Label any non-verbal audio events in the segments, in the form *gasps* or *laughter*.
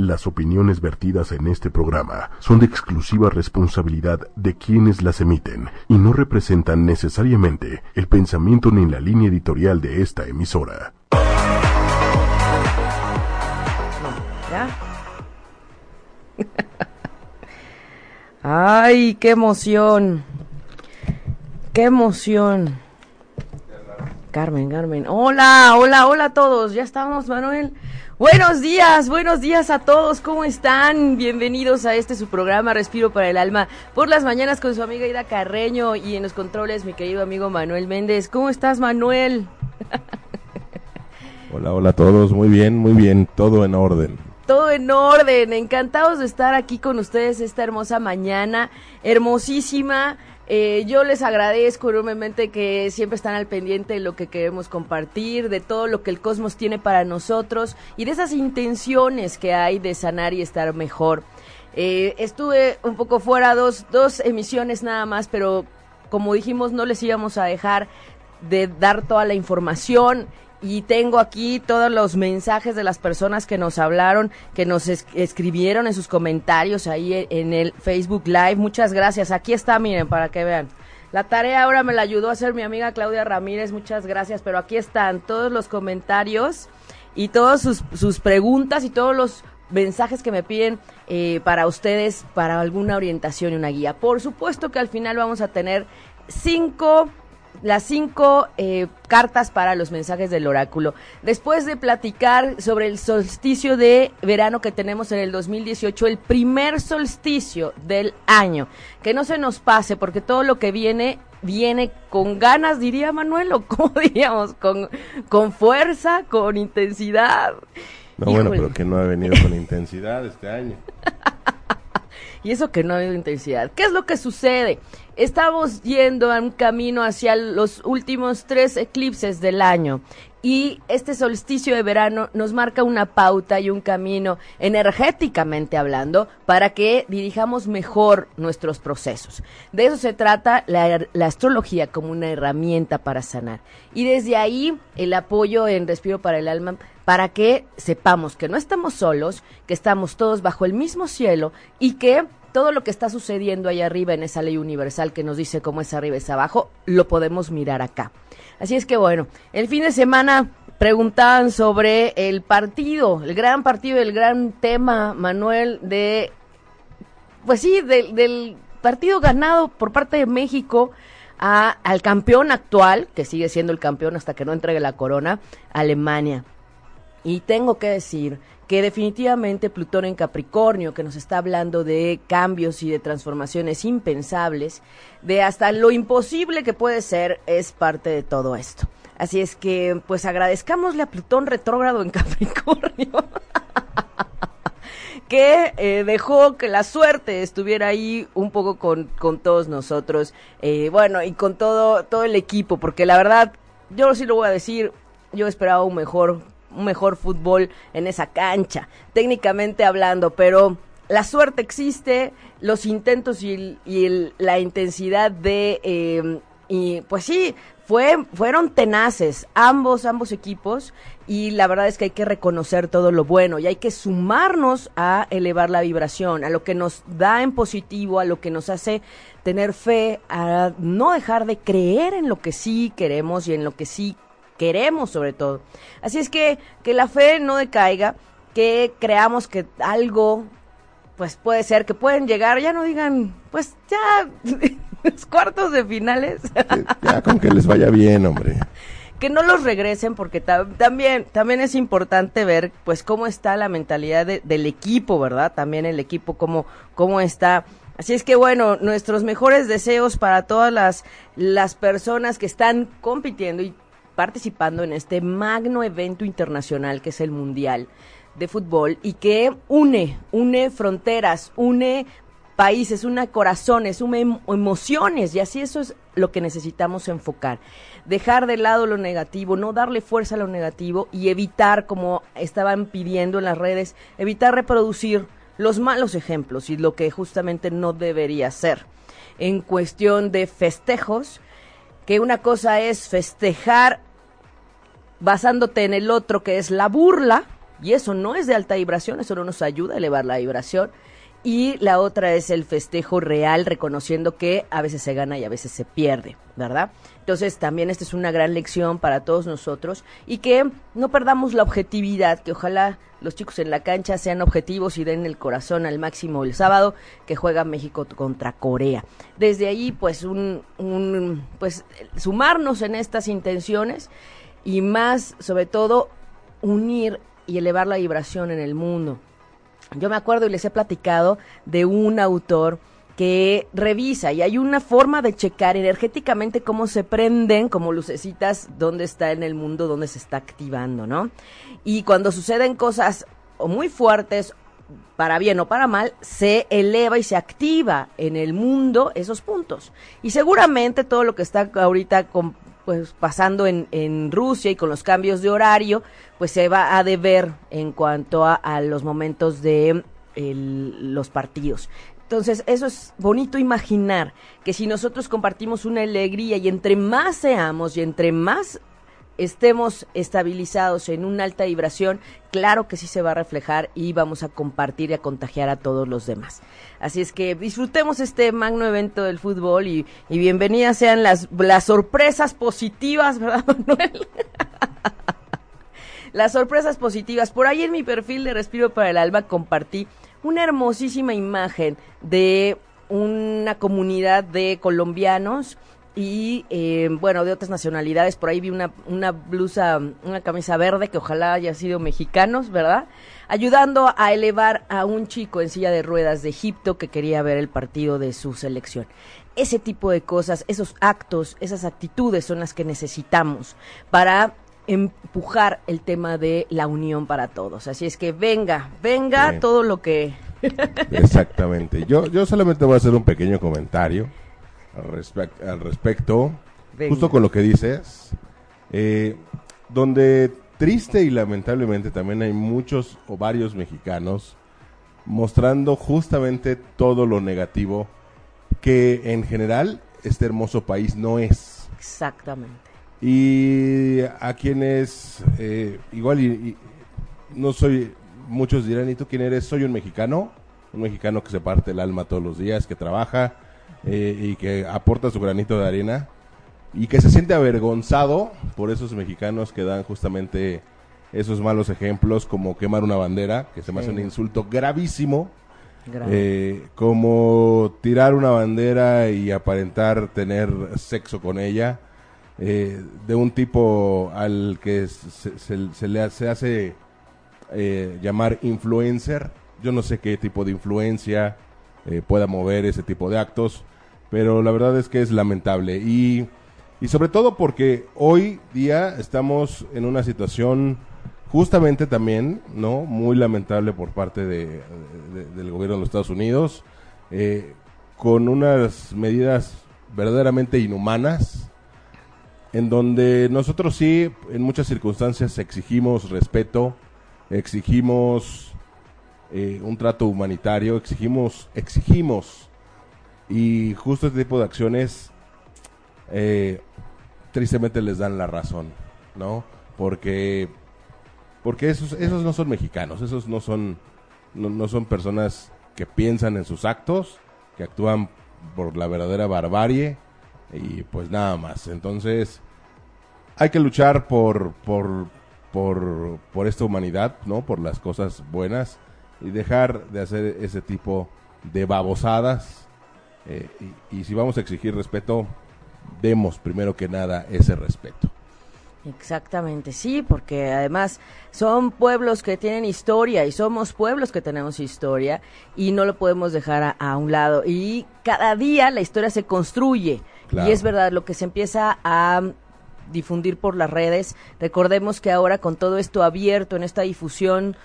Las opiniones vertidas en este programa son de exclusiva responsabilidad de quienes las emiten y no representan necesariamente el pensamiento ni la línea editorial de esta emisora. *laughs* Ay, qué emoción. Qué emoción. Carmen, Carmen. Hola, hola, hola a todos. Ya estamos, Manuel. Buenos días, buenos días a todos, ¿cómo están? Bienvenidos a este su programa Respiro para el Alma por las mañanas con su amiga Ida Carreño y en los controles mi querido amigo Manuel Méndez. ¿Cómo estás, Manuel? *laughs* Hola, hola a todos, muy bien, muy bien, todo en orden. Todo en orden, encantados de estar aquí con ustedes esta hermosa mañana, hermosísima. Eh, yo les agradezco enormemente que siempre están al pendiente de lo que queremos compartir, de todo lo que el cosmos tiene para nosotros y de esas intenciones que hay de sanar y estar mejor. Eh, estuve un poco fuera, dos, dos emisiones nada más, pero como dijimos, no les íbamos a dejar de dar toda la información y tengo aquí todos los mensajes de las personas que nos hablaron, que nos escribieron en sus comentarios ahí en el Facebook Live. Muchas gracias. Aquí está, miren, para que vean. La tarea ahora me la ayudó a hacer mi amiga Claudia Ramírez. Muchas gracias. Pero aquí están todos los comentarios y todas sus, sus preguntas y todos los mensajes que me piden eh, para ustedes, para alguna orientación y una guía. Por supuesto que al final vamos a tener cinco las cinco eh, cartas para los mensajes del oráculo. Después de platicar sobre el solsticio de verano que tenemos en el 2018, el primer solsticio del año, que no se nos pase porque todo lo que viene viene con ganas, diría Manuel, o *laughs* como diríamos, con, con fuerza, con intensidad. No, bueno, pero que no ha venido con intensidad este año. *laughs* y eso que no ha habido intensidad. ¿Qué es lo que sucede? Estamos yendo a un camino hacia los últimos tres eclipses del año y este solsticio de verano nos marca una pauta y un camino energéticamente hablando para que dirijamos mejor nuestros procesos. De eso se trata la, la, astrología como una herramienta para sanar. Y desde ahí el apoyo en Respiro para el Alma para que sepamos que no estamos solos, que estamos todos bajo el mismo cielo y que todo lo que está sucediendo ahí arriba en esa ley universal que nos dice cómo es arriba es abajo, lo podemos mirar acá. Así es que bueno, el fin de semana preguntaban sobre el partido, el gran partido, el gran tema, Manuel, de, pues sí, del partido ganado por parte de México a, al campeón actual, que sigue siendo el campeón hasta que no entregue la corona, Alemania. Y tengo que decir que definitivamente Plutón en Capricornio, que nos está hablando de cambios y de transformaciones impensables, de hasta lo imposible que puede ser, es parte de todo esto. Así es que, pues agradezcámosle a Plutón retrógrado en *laughs* Capricornio. *laughs* que eh, dejó que la suerte estuviera ahí un poco con, con todos nosotros, eh, bueno, y con todo, todo el equipo, porque la verdad, yo sí lo voy a decir, yo esperaba un mejor mejor fútbol en esa cancha, técnicamente hablando, pero la suerte existe, los intentos y, la intensidad de... Em, y pues sí, fue, fueron tenaces ambos, ambos equipos y la verdad es que hay que reconocer todo lo bueno y hay que sumarnos a elevar la vibración, a lo que nos da en positivo, a lo que nos hace tener fe, a no dejar de creer en lo que sí queremos y en lo que sí queremos sobre todo. Así es que que la fe no decaiga, que creamos que algo pues puede ser que pueden llegar, ya no digan, pues ya *laughs* los cuartos de finales. ya con que les vaya bien, hombre. Que no los regresen porque también también es importante ver pues cómo está la mentalidad del equipo, ¿verdad? También el equipo cómo cómo está Así es que bueno, nuestros mejores deseos para todas las, las personas que están compitiendo y participando en este magno evento internacional que es el Mundial de Fútbol y que une, une fronteras, une países, une corazones, une em, emociones y así eso es lo que necesitamos enfocar. Dejar de lado lo negativo, no darle fuerza a lo negativo y evitar, como estaban pidiendo en las redes, evitar reproducir los malos ejemplos y lo que justamente no debería ser. En cuestión de festejos, que una cosa es festejar basándote en el otro que es la burla, y eso no es de alta vibración, eso no nos ayuda a elevar la vibración. Y la otra es el festejo real, reconociendo que a veces se gana y a veces se pierde, ¿verdad? Entonces también esta es una gran lección para todos nosotros y que no perdamos la objetividad, que ojalá los chicos en la cancha sean objetivos y den el corazón al máximo el sábado que juega México contra Corea. Desde ahí, pues, un, un pues, sumarnos en estas intenciones y más, sobre todo, unir y elevar la vibración en el mundo yo me acuerdo y les he platicado de un autor que revisa y hay una forma de checar energéticamente cómo se prenden como lucecitas, dónde está en el mundo, dónde se está activando, ¿no? Y cuando suceden cosas o muy fuertes, para bien o para mal, se eleva y se activa en el mundo esos puntos. Y seguramente todo lo que está ahorita pues pasando en, Rusia y con los cambios de horario, pues se va a deber en cuanto a, a los momentos de los partidos. Entonces, eso es bonito imaginar que si nosotros compartimos una alegría y entre más seamos y entre más estemos estabilizados en una alta vibración, claro que sí se va a reflejar y vamos a compartir y a contagiar a todos los demás. Así es que disfrutemos este magno evento del fútbol y, bienvenidas sean las, las sorpresas positivas, *laughs* ¿verdad, Manuel? *laughs* las sorpresas positivas. Por ahí en mi perfil de Respiro para el Alba compartí una hermosísima imagen de una comunidad de colombianos y eh, bueno, de otras nacionalidades. Por ahí vi una, una blusa, una camisa verde que ojalá haya sido mexicanos, ¿verdad? Ayudando a elevar a un chico en silla de ruedas de Egipto que quería ver el partido de su selección. Ese tipo de cosas, esos actos, esas actitudes son las que necesitamos para empujar el tema de la unión para todos. Así es que venga, venga Bien. todo lo que... Exactamente. Yo, yo solamente voy a hacer un pequeño comentario al, respec- al respecto, Venga. justo con lo que dices, eh, donde triste y lamentablemente también hay muchos o varios mexicanos mostrando justamente todo lo negativo que en general este hermoso país no es. Exactamente. Y a quienes, eh, igual y, y no soy, muchos dirán, ¿y tú quién eres? Soy un mexicano, un mexicano que se parte el alma todos los días, que trabaja eh, y que aporta su granito de arena y que se siente avergonzado por esos mexicanos que dan justamente esos malos ejemplos como quemar una bandera, que se me hace un insulto gravísimo, eh, como tirar una bandera y aparentar tener sexo con ella, eh, de un tipo al que se, le se hace eh, llamar influencer. Yo no sé qué tipo de influencia eh, pueda mover ese tipo de actos, pero la verdad es que es lamentable. Y, y sobre todo porque hoy día estamos en una situación justamente también, ¿no? Muy lamentable por parte de, de- del gobierno de los Estados Unidos, eh, con unas medidas verdaderamente inhumanas, en donde nosotros sí, en muchas circunstancias, exigimos respeto, exigimos eh, un trato humanitario, exigimos, exigimos, y justo este tipo de acciones, eh, tristemente les dan la razón, ¿no? Porque, porque esos, esos no son mexicanos, esos no son, no, no son personas que piensan en sus actos, que actúan por la verdadera barbarie, y pues nada más. Entonces, hay que luchar por, por, por, por esta humanidad, ¿no? Por las cosas buenas y dejar de hacer ese tipo de babosadas. Eh, y, si vamos a exigir respeto, demos primero que nada ese respeto. Exactamente, sí, porque además son pueblos que tienen historia y somos pueblos que tenemos historia y no lo podemos dejar a un lado. Y cada día la historia se construye Claro. y es verdad, lo que se empieza a difundir por las redes, recordemos que ahora con todo esto abierto en esta difusión,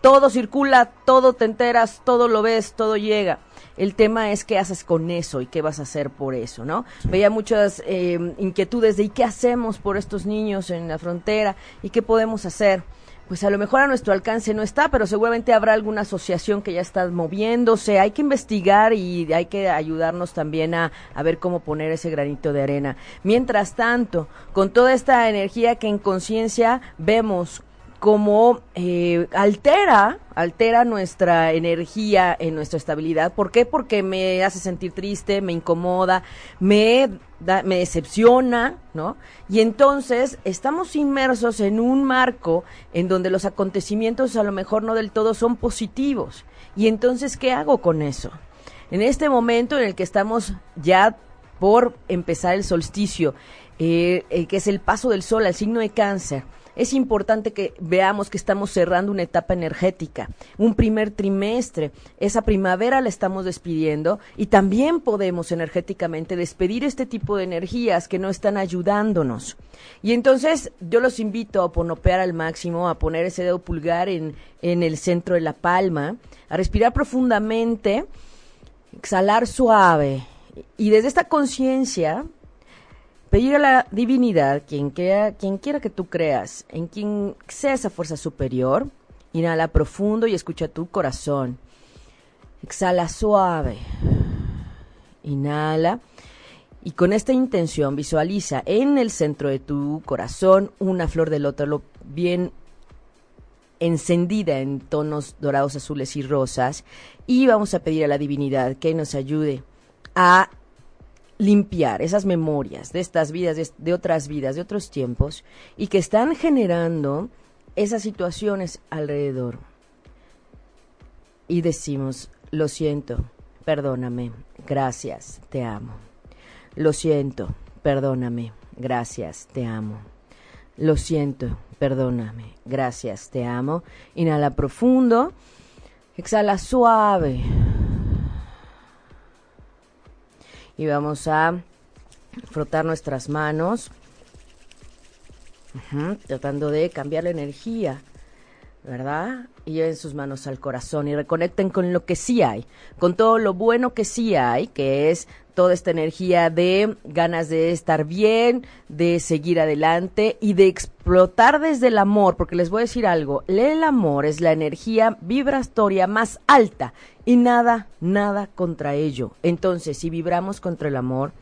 todo circula, todo te enteras, todo lo ves, todo llega. El tema es qué haces con eso y qué vas a hacer por eso, ¿no? Veía muchas eh, inquietudes de ¿y qué hacemos por estos niños en la frontera? ¿Y qué podemos hacer? Pues a lo mejor a nuestro alcance no está, pero seguramente habrá alguna asociación que ya está moviéndose. Hay que investigar y hay que ayudarnos también a, a ver cómo poner ese granito de arena. Mientras tanto, con toda esta energía que en conciencia vemos como eh, altera, altera nuestra energía en nuestra estabilidad. ¿Por qué? Porque me hace sentir triste, me incomoda, me, me decepciona, ¿no? Y entonces estamos inmersos en un marco en donde los acontecimientos a lo mejor no del todo son positivos. Y entonces, ¿qué hago con eso? En este momento en el que estamos ya por empezar el solsticio, eh, eh, que es el paso del sol al signo de cáncer, es importante que veamos que estamos cerrando una etapa energética, un primer trimestre. Esa primavera la estamos despidiendo y también podemos energéticamente despedir este tipo de energías que no están ayudándonos. Y entonces yo los invito a ponopear al máximo, a poner ese dedo pulgar en, en el centro de la palma, a respirar profundamente, exhalar suave y desde esta conciencia pedir a la divinidad, quien quiera, quien quiera que tú creas, en quien sea esa fuerza superior, inhala profundo y escucha tu corazón. Exhala suave. Inhala. Y con esta intención visualiza en el centro de tu corazón una flor de lótalo bien encendida en tonos dorados, azules y rosas. Y vamos a pedir a la divinidad que nos ayude a limpiar esas memorias de estas vidas, de, otras vidas, de otros tiempos, y que están generando esas situaciones alrededor. Y decimos, lo siento, perdóname, gracias, te amo. Lo siento, perdóname, gracias, te amo. Lo siento, perdóname, gracias, te amo. Inhala profundo, exhala suave y vamos a frotar nuestras manos, tratando de cambiar la energía, ¿verdad? Y lleven sus manos al corazón y reconecten con lo que sí hay, con todo lo bueno que sí hay, que es toda esta energía de ganas de estar bien, de seguir adelante y de explotar desde el amor, porque les voy a decir algo, el amor es la energía vibratoria más alta y nada, nada contra ello. Entonces, si vibramos contra el amor,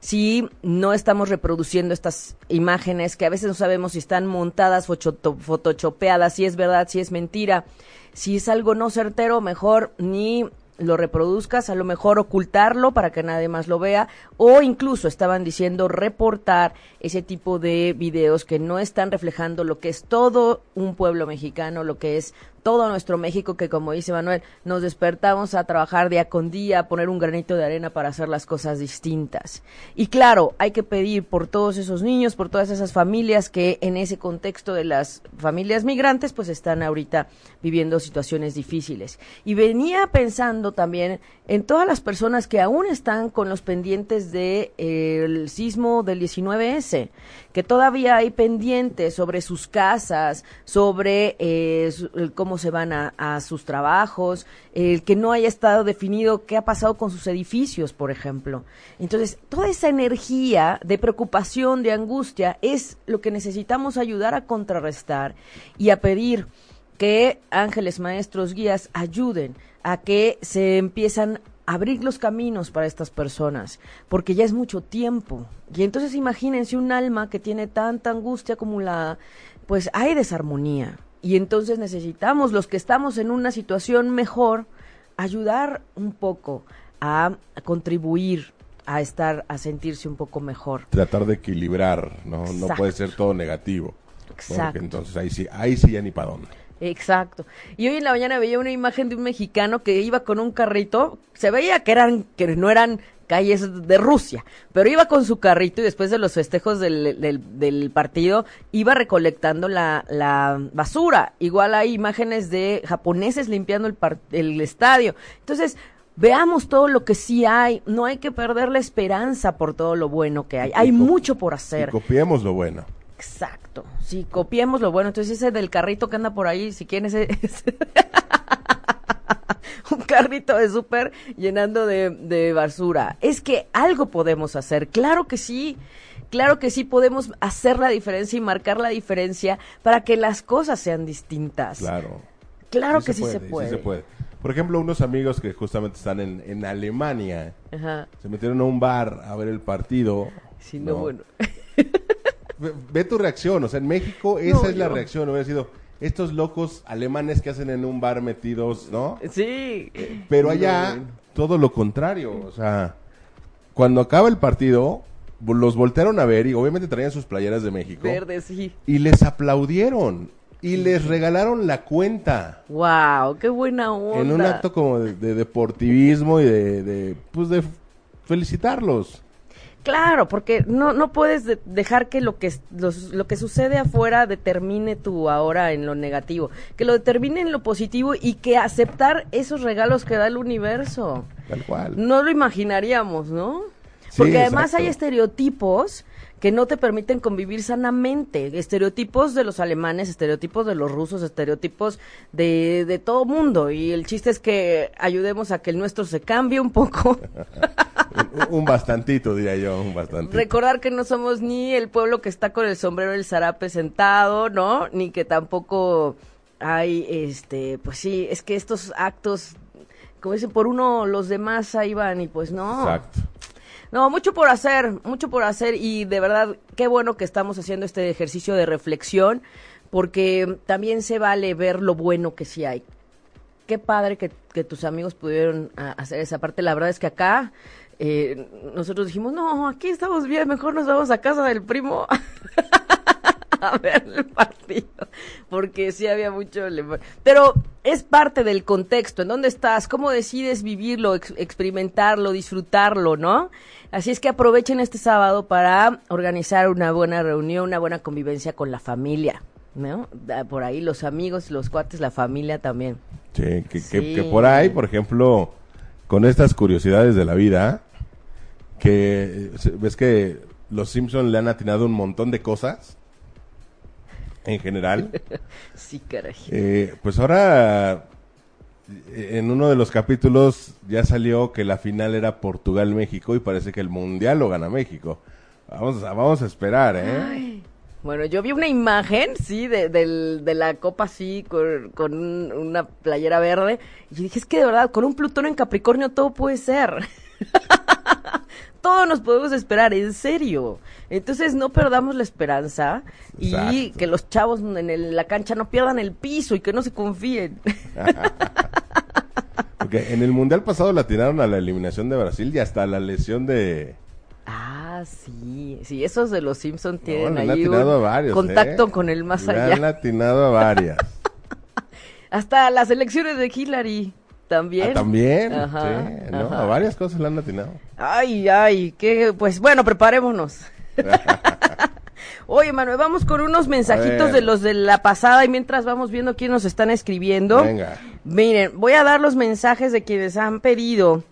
si no estamos reproduciendo estas imágenes que a veces no sabemos si están montadas, photoshopeadas, si es verdad, si es mentira, si es algo no certero, mejor ni lo reproduzcas, a lo mejor ocultarlo para que nadie más lo vea, o incluso estaban diciendo reportar ese tipo de videos que no están reflejando lo que es todo un pueblo mexicano, lo que es todo nuestro México, que como dice Manuel, nos despertamos a trabajar día con día, a poner un granito de arena para hacer las cosas distintas. Y claro, hay que pedir por todos esos niños, por todas esas familias que en ese contexto de las familias migrantes, pues están ahorita viviendo situaciones difíciles. Y venía pensando también en todas las personas que aún están con los pendientes del de, eh, sismo del 19S, que todavía hay pendientes sobre sus casas, sobre eh, cómo se van a, sus trabajos, el que no haya estado definido qué ha pasado con sus edificios, por ejemplo. Entonces, toda esa energía de preocupación, de angustia, es lo que necesitamos ayudar a contrarrestar y a pedir que ángeles, maestros, guías ayuden a que se empiezan abrir los caminos para estas personas, porque ya es mucho tiempo. Y entonces imagínense un alma que tiene tanta angustia acumulada, pues hay desarmonía. Y entonces necesitamos, los que estamos en una situación mejor, ayudar un poco a, contribuir a estar, a sentirse un poco mejor. Tratar de equilibrar, ¿no? No puede ser todo negativo. Exacto. entonces ahí sí, ahí sí ya ni para dónde. Exacto. Y hoy en la mañana veía una imagen de un mexicano que iba con un carrito, se veía que eran, que no eran calles de Rusia, pero iba con su carrito y después de los festejos del, del, partido iba recolectando la, la, basura. Igual hay imágenes de japoneses limpiando el, el estadio. Entonces, veamos todo lo que sí hay, no hay que perder la esperanza por todo lo bueno que hay, hay mucho por hacer. Y copiemos lo bueno. Exacto. Si copiemos lo bueno, entonces ese del carrito que anda por ahí, si quieren ese, *laughs* un carrito de súper llenando de, de basura. Es que algo podemos hacer, claro que sí. Claro que sí podemos hacer la diferencia y marcar la diferencia para que las cosas sean distintas. Claro. Claro que sí se, puede, sí se puede. Por ejemplo, unos amigos que justamente están en, en Alemania se metieron a un bar a ver el partido. Sí, no, bueno. *laughs* ve, tu reacción, o sea, en México esa es la reacción, hubiera sido, estos locos alemanes que hacen en un bar metidos, ¿no? Sí. Pero allá, todo lo contrario. O sea, cuando acaba el partido, los voltearon a ver y obviamente traían sus playeras de México. Verde, sí. Y les aplaudieron. Y les regalaron la cuenta. Wow, qué buena onda. En un acto como de, de deportivismo y de, de, pues de felicitarlos. Claro, porque no, no puedes de- dejar que lo que los- lo que sucede afuera determine tu ahora en lo negativo, que lo determine en lo positivo y que aceptar esos regalos que da el universo. Tal cual. No lo imaginaríamos, ¿no? Sí, Porque además exacto. hay estereotipos que no te permiten convivir sanamente. Estereotipos de los alemanes, estereotipos de los rusos, estereotipos de, de todo mundo. Y el chiste es que ayudemos a que el nuestro se cambie un poco. *laughs* un, un bastantito, diría yo, un bastantito. Recordar que no somos ni el pueblo que está con el sombrero del zarape sentado, ¿no? Ni que tampoco hay, este, pues sí, es que estos actos, como dicen, por uno los demás ahí van y pues no. Exacto. No, mucho por hacer, mucho por hacer y de verdad qué bueno que estamos haciendo este ejercicio de reflexión porque también se vale ver lo bueno que sí hay. Qué padre que, que tus amigos pudieron a- hacer esa parte. La verdad es que acá eh, nosotros dijimos, no, aquí estamos bien, mejor nos vamos a casa del primo *laughs* a ver el partido, porque sí había mucho... Pero es parte del contexto, en dónde estás, cómo decides vivirlo, ex- experimentarlo, disfrutarlo, ¿no? Así es que aprovechen este sábado para organizar una buena reunión, una buena convivencia con la familia, ¿no? Por ahí los amigos, los cuates, la familia también. Sí, que, que- Sí. que por ahí, por ejemplo, con estas curiosidades de la vida, que ves que los Simpson le han atinado un montón de cosas, en general, *laughs* Sí, caray. eh, pues ahora en uno de los capítulos ya salió que la final era Portugal-México y parece que el Mundial lo gana México. Vamos a, vamos a esperar, ¿eh? Ay. Bueno, yo vi una imagen, sí, de, de la copa así, con, con un- una playera verde, y dije, es que de verdad, con un Plutón en Capricornio todo puede ser. *laughs* todo nos podemos esperar, en serio. Entonces no perdamos la esperanza y Exacto. que los chavos en el- la cancha no pierdan el piso y que no se confíen. *laughs* Porque en el Mundial pasado la tiraron a la eliminación de Brasil y hasta la lesión de... ah, sí, sí, esos de los Simpson tienen No, ahí un atinado a varios, contacto ¿eh? con el más Le allá. han atinado a varias. *laughs* Hasta las elecciones de Hillary también. Ah, También, Ajá, sí, ¿no? ajá. A varias cosas le han atinado. Ay, ay, que pues bueno, preparémonos. *laughs* Oye, Manuel, vamos con unos mensajitos de los de la pasada y mientras vamos viendo quién nos están escribiendo. Venga. Miren, voy a dar los mensajes de quienes han pedido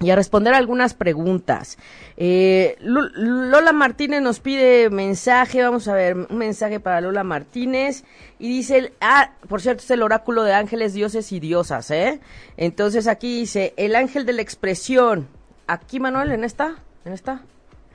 y a responder algunas preguntas. Eh, Lola Martínez nos pide mensaje, vamos a ver, un mensaje para Lola Martínez y dice, ah, por cierto, es el oráculo de ángeles, dioses y diosas, ¿eh? Entonces aquí dice, el ángel de la expresión. Aquí, Manuel, en esta, en esta.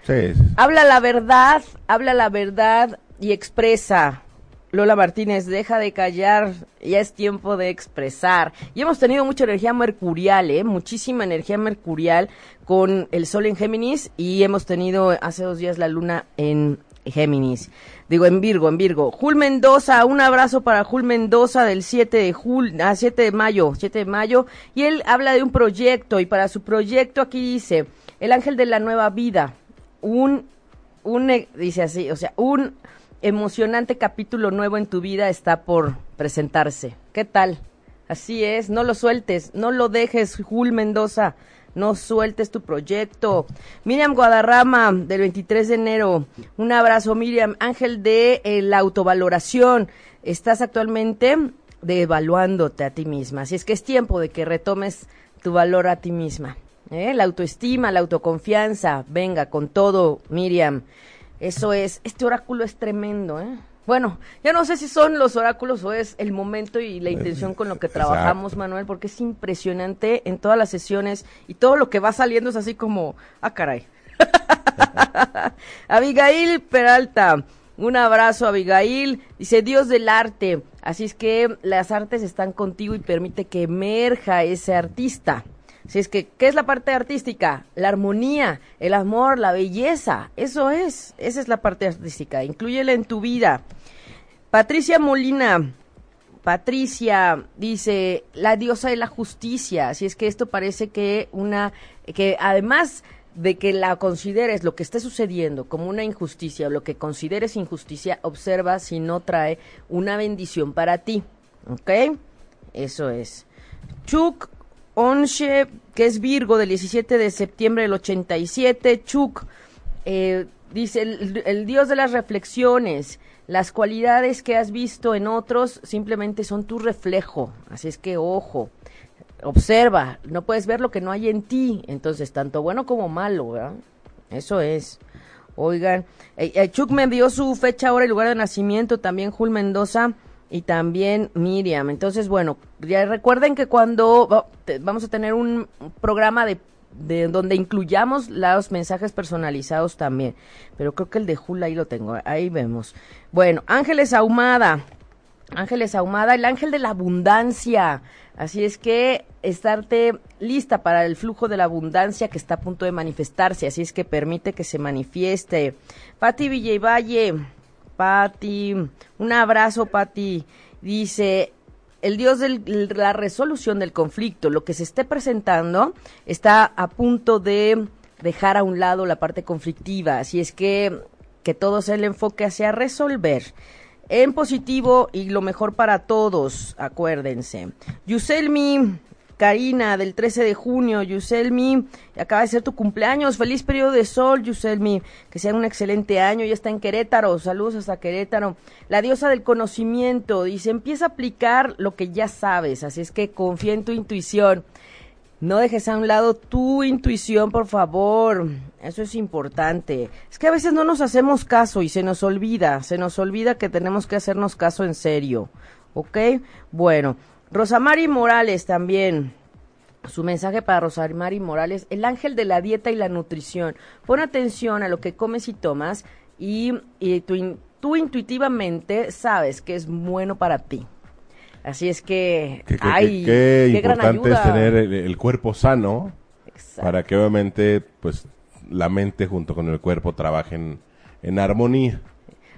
Sí, sí. Habla la verdad, habla la verdad y expresa. Lola Martínez, deja de callar, ya es tiempo de expresar. Y hemos tenido mucha energía mercurial, ¿eh? muchísima energía mercurial con el sol en Géminis y hemos tenido hace dos días la luna en Géminis. Digo, en Virgo, en Virgo. Jul Mendoza, un abrazo para Jul Mendoza del 7 de Jul, ah, 7 de mayo, 7 de mayo. Y él habla de un proyecto y para su proyecto aquí dice, el ángel de la nueva vida, un, un, eh, dice así, o sea, un emocionante capítulo nuevo en tu vida está por presentarse. ¿Qué tal? Así es, no lo sueltes, no lo dejes, Jul Mendoza, no sueltes tu proyecto. Miriam Guadarrama, del 23 de enero, un abrazo, Miriam, ángel de eh, la autovaloración. Estás actualmente devaluándote a ti misma, así es que es tiempo de que retomes tu valor a ti misma. ¿eh? La autoestima, la autoconfianza, venga con todo, Miriam. Eso es, este oráculo es tremendo, ¿eh? Bueno, ya no sé si son los oráculos o es el momento y la intención con lo que Exacto. trabajamos, Manuel, porque es impresionante en todas las sesiones y todo lo que va saliendo es así como, ah, caray. *laughs* Abigail Peralta, un abrazo, Abigail. Dice Dios del arte. Así es que las artes están contigo y permite que emerja ese artista. Así es que, ¿qué es la parte artística? La armonía, el amor, la belleza. Eso es. Esa es la parte artística. Inclúyela en tu vida. Patricia Molina. Patricia dice, la diosa de la justicia, así es que esto parece que una, que además de que la consideres lo que esté sucediendo como una injusticia o lo que consideres injusticia, observa si no trae una bendición para ti. ¿Ok? Eso es. Chuk Onche, que es Virgo del 17 de septiembre del 87. Chuk eh, dice, el dios de las reflexiones. Las cualidades que has visto en otros simplemente son tu reflejo. Así es que ojo observa, no puedes ver lo que no hay en ti, entonces tanto bueno como malo, ¿verdad? Eso es. Oigan, eh, eh, Chuck me dio su fecha, hora y lugar de nacimiento, también Jul Mendoza y también Miriam. Entonces, bueno, ya recuerden que cuando vamos a tener un programa de, de donde incluyamos los mensajes personalizados también, pero creo que el de Jul ahí lo tengo, ahí vemos. Bueno, Ángeles Ahumada, Ángeles Ahumada, el ángel de la abundancia. Así es que estarte lista para el flujo de la abundancia que está a punto de manifestarse. Así es que permite que se manifieste. Pati Villevalle, Pati, un abrazo, Pati. Dice, el Dios de la resolución del conflicto, lo que se esté presentando, está a punto de dejar a un lado la parte conflictiva. Así es que que todo sea el enfoque hacia resolver en positivo y lo mejor para todos, acuérdense. Yuselmi Karina del 13 de junio, Yuselmi, acaba de ser tu cumpleaños, feliz periodo de sol, Yuselmi, que sea un excelente año, ya está en Querétaro, saludos hasta Querétaro. La diosa del conocimiento, dice, empieza a aplicar lo que ya sabes, así es que confía en tu intuición. No dejes a un lado tu intuición, por favor. Eso es importante. Es que a veces no nos hacemos caso y se nos olvida, se nos olvida que tenemos que hacernos caso en serio. ¿Ok? Bueno, Rosamari Morales también. Su mensaje para Rosamari Morales, el ángel de la dieta y la nutrición. Pon atención a lo que comes y tomas y, tú intuitivamente sabes que es bueno para ti. Así es que, qué, qué, importante es tener el, cuerpo sano para que obviamente pues la mente junto con el cuerpo trabajen en armonía.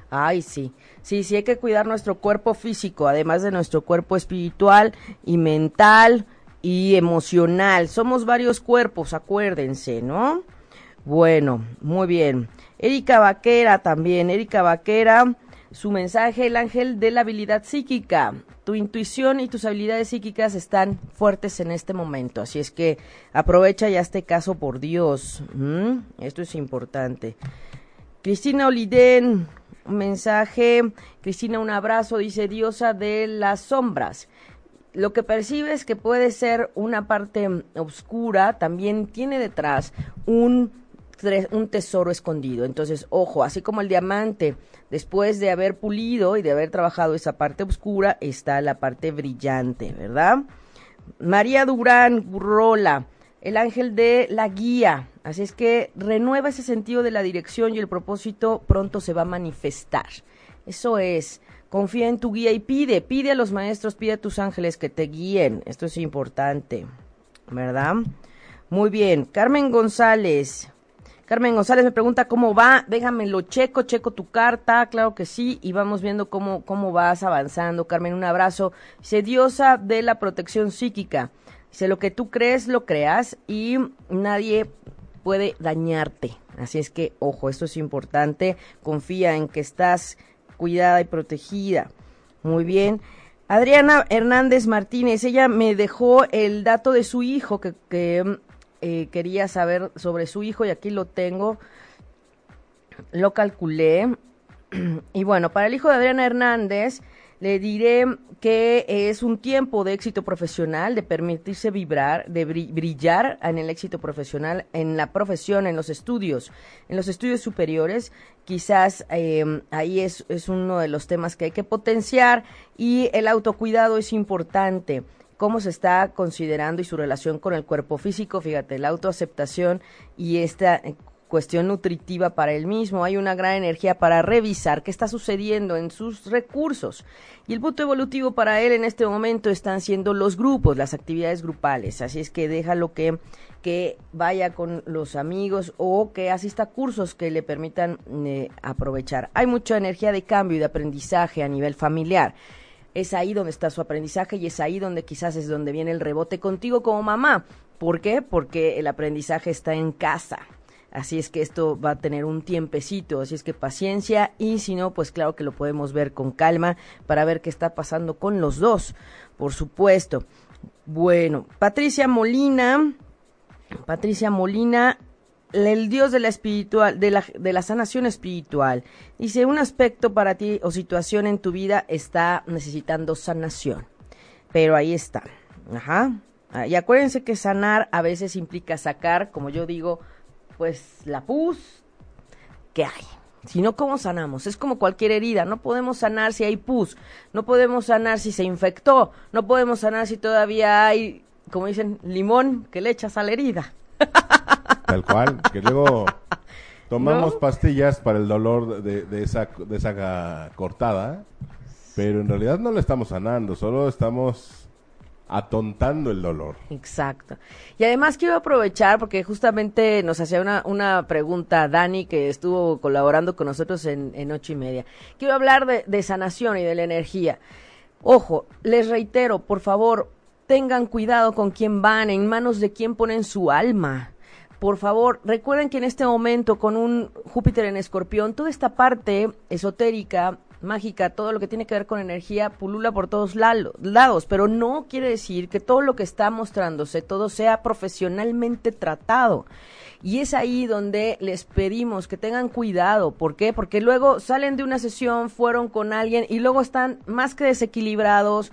Ay, sí. Sí, sí hay que cuidar nuestro cuerpo físico, además de nuestro cuerpo espiritual y mental y emocional. Somos varios cuerpos, acuérdense, ¿no? Bueno, muy bien. Erika Vaquera también. Erika Vaquera su mensaje, el ángel de la habilidad psíquica. Tu intuición y tus habilidades psíquicas están fuertes en este momento, así es que aprovecha ya este caso por Dios. Esto es importante. Cristina Oliden, mensaje. Cristina, un abrazo, dice diosa de las sombras. Lo que percibes que puede ser una parte oscura, también tiene detrás un, un tesoro escondido. Entonces, ojo, así como el diamante Después de haber pulido y de haber trabajado esa parte oscura, está la parte brillante, ¿verdad? María Durán Burrola, el ángel de la guía. Así es que renueva ese sentido de la dirección y el propósito pronto se va a manifestar. Eso es, confía en tu guía y pide, pide a los maestros, pide a tus ángeles que te guíen. Esto es importante, ¿verdad? Muy bien, Carmen González. Carmen González me pregunta cómo va, déjame lo checo, checo tu carta, claro que sí, y vamos viendo cómo, cómo vas avanzando. Carmen, un abrazo. Dice, diosa de la protección psíquica. Dice, lo que tú crees, lo creas y nadie puede dañarte. Así es que, ojo, esto es importante. Confía en que estás cuidada y protegida. Muy bien. Adriana Hernández Martínez, ella me dejó el dato de su hijo que, eh, quería saber sobre su hijo y aquí lo tengo. Lo calculé. *clears throat* Y bueno, para el hijo de Adriana Hernández, le diré que es un tiempo de éxito profesional, de permitirse vibrar, de brillar en el éxito profesional, en la profesión, en los estudios, en los estudios superiores. Quizás em, ahí es, es uno de los temas que hay que potenciar y el autocuidado es importante cómo se está considerando y su relación con el cuerpo físico, fíjate, la autoaceptación y esta eh, cuestión nutritiva para él mismo. Hay una gran energía para revisar qué está sucediendo en sus recursos. Y el punto evolutivo para él en este momento están siendo los grupos, las actividades grupales. Así es que déjalo que, que vaya con los amigos o que asista a cursos que le permitan eh, aprovechar. Hay mucha energía de cambio y de aprendizaje a nivel familiar. es ahí donde está su aprendizaje y es ahí donde quizás es donde viene el rebote contigo como mamá. ¿Por qué? Porque el aprendizaje está en casa. Así es que esto va a tener un tiempecito, así es que paciencia y si no, pues claro que lo podemos ver con calma para ver qué está pasando con los dos, por supuesto. Bueno, Patricia Molina, Patricia Molina, el Dios de la espiritual, de la, de la sanación espiritual. Dice, un aspecto para ti o situación en tu vida está necesitando sanación. Pero ahí está. Ajá. Ah, y acuérdense que sanar a veces implica sacar, como yo digo, pues la pus que hay. Si no, ¿cómo sanamos? Es como cualquier herida. No podemos sanar si hay pus. No podemos sanar si se infectó. No podemos sanar si todavía hay, como dicen, limón que le echas a la herida. Tal cual. Que luego *laughs* tomamos pastillas para el dolor de, de, esa, de esa cortada. Pero en realidad no lo estamos sanando. Solo estamos atontando el dolor. Exacto. Y además quiero aprovechar porque justamente nos hacía una, una pregunta Dani que estuvo colaborando con nosotros en, en ocho y media. Quiero hablar de, de sanación y de la energía. Ojo, les reitero, por favor, tengan cuidado con quién van, en manos de quién ponen su alma. Por favor, recuerden que en este momento, con un Júpiter en escorpión, toda esta parte esotérica mágica, todo lo que tiene que ver con energía, pulula por todos lados, pero no quiere decir que todo lo que está mostrándose, todo sea profesionalmente tratado. Y es ahí donde les pedimos que tengan cuidado. ¿Por qué? Porque luego salen de una sesión, fueron con alguien y luego están más que desequilibrados,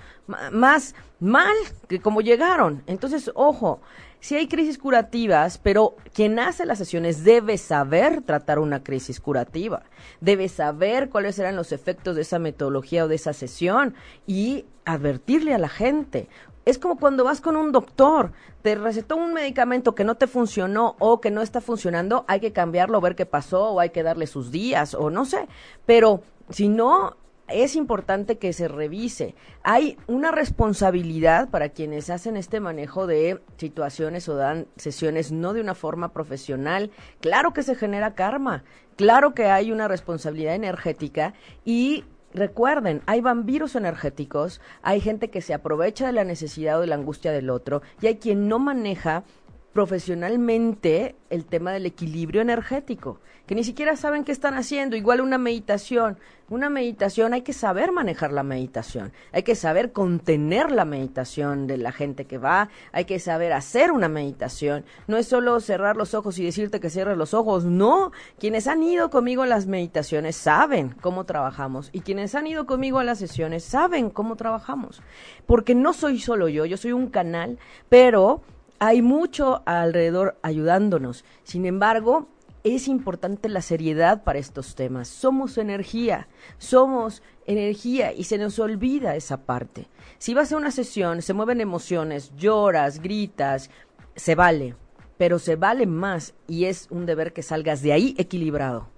más mal que como llegaron. Entonces, ojo, si hay crisis curativas, pero quien hace las sesiones debe saber tratar una crisis curativa, debe saber cuáles serán los efectos de esa metodología o de esa sesión y advertirle a la gente. Es como cuando vas con un doctor, te recetó un medicamento que no te funcionó o que no está funcionando, hay que cambiarlo, ver qué pasó o hay que darle sus días o no sé, pero si no, es importante que se revise. Hay una responsabilidad para quienes hacen este manejo de situaciones o dan sesiones no de una forma profesional. Claro que se genera karma, claro que hay una responsabilidad energética y Recuerden, hay vampiros energéticos, hay gente que se aprovecha de la necesidad o de la angustia del otro y hay quien no maneja profesionalmente el tema del equilibrio energético, que ni siquiera saben qué están haciendo, igual una meditación. Una meditación hay que saber manejar la meditación, hay que saber contener la meditación de la gente que va, hay que saber hacer una meditación. No es solo cerrar los ojos y decirte que cierres los ojos, no. Quienes han ido conmigo a las meditaciones saben cómo trabajamos y quienes han ido conmigo a las sesiones saben cómo trabajamos, porque no soy solo yo, yo soy un canal, pero hay mucho alrededor ayudándonos. Sin embargo, es importante la seriedad para estos temas. Somos energía, somos energía y se nos olvida esa parte. Si vas a una sesión, se mueven emociones, lloras, gritas, se vale, pero se vale más y es un deber que salgas de ahí equilibrado.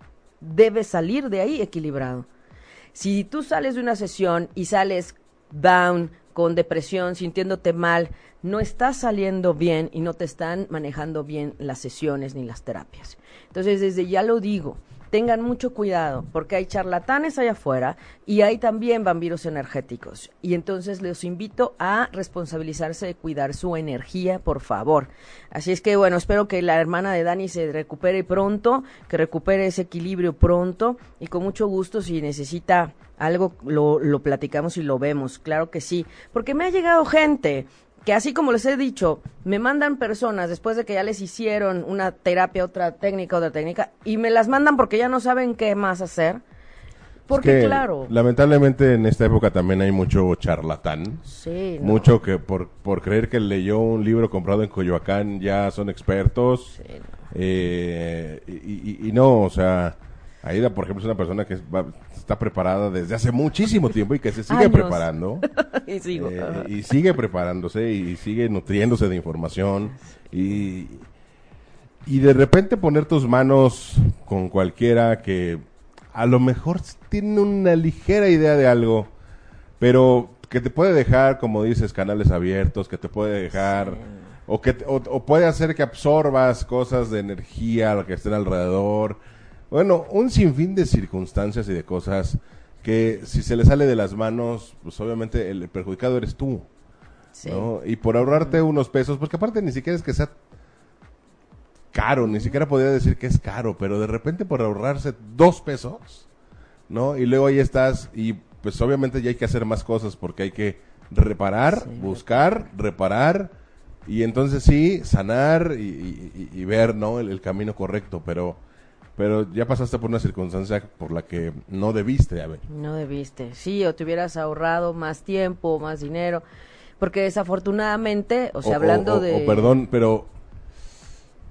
Debes salir de ahí equilibrado. Si tú sales de una sesión y sales down, con depresión, sintiéndote mal, no estás saliendo bien y no te están manejando bien las sesiones ni las terapias. Entonces, desde ya lo digo, tengan mucho cuidado porque hay charlatanes allá afuera y hay también vampiros energéticos. Y entonces les invito a responsabilizarse de cuidar su energía, por favor. Así es que bueno, espero que la hermana de Dani se recupere pronto, que recupere ese equilibrio pronto y con mucho gusto si necesita algo lo, lo platicamos y lo vemos, claro que sí, porque me ha llegado gente que así como les he dicho, me mandan personas después de que ya les hicieron una terapia, otra técnica, otra técnica, y me las mandan porque ya no saben qué más hacer. Porque claro. Lamentablemente en esta época también hay mucho charlatán. Sí. Mucho que por, por creer que leyó un libro comprado en Coyoacán ya son expertos. Sí, eh, y, y, no, o sea, Aida, por ejemplo, es una persona que está preparada desde hace muchísimo tiempo y que se sigue preparando. *laughs* y, sigo. Eh, y sigue preparándose y sigue nutriéndose de información. Y, y de repente poner tus manos con cualquiera que a lo mejor tiene una ligera idea de algo, pero que te puede dejar, como dices, canales abiertos, que te puede dejar... O, que, o, puede hacer que absorbas cosas de energía, lo que estén alrededor, bueno, un sinfín de circunstancias y de cosas que si se le sale de las manos, pues obviamente el perjudicado eres tú. ¿no? Y por ahorrarte unos pesos, porque aparte ni siquiera es que sea caro, ni siquiera podría decir que es caro, pero de repente por ahorrarse dos pesos, ¿no? Y luego ahí estás y pues obviamente ya hay que hacer más cosas porque hay que reparar, buscar, reparar y entonces sí, sanar y, ver, ¿no? El, camino correcto, pero pero ya pasaste por una circunstancia por la que no debiste haber. No debiste, sí, o te hubieras ahorrado más tiempo, más dinero, porque desafortunadamente, o sea, hablando de... O perdón, pero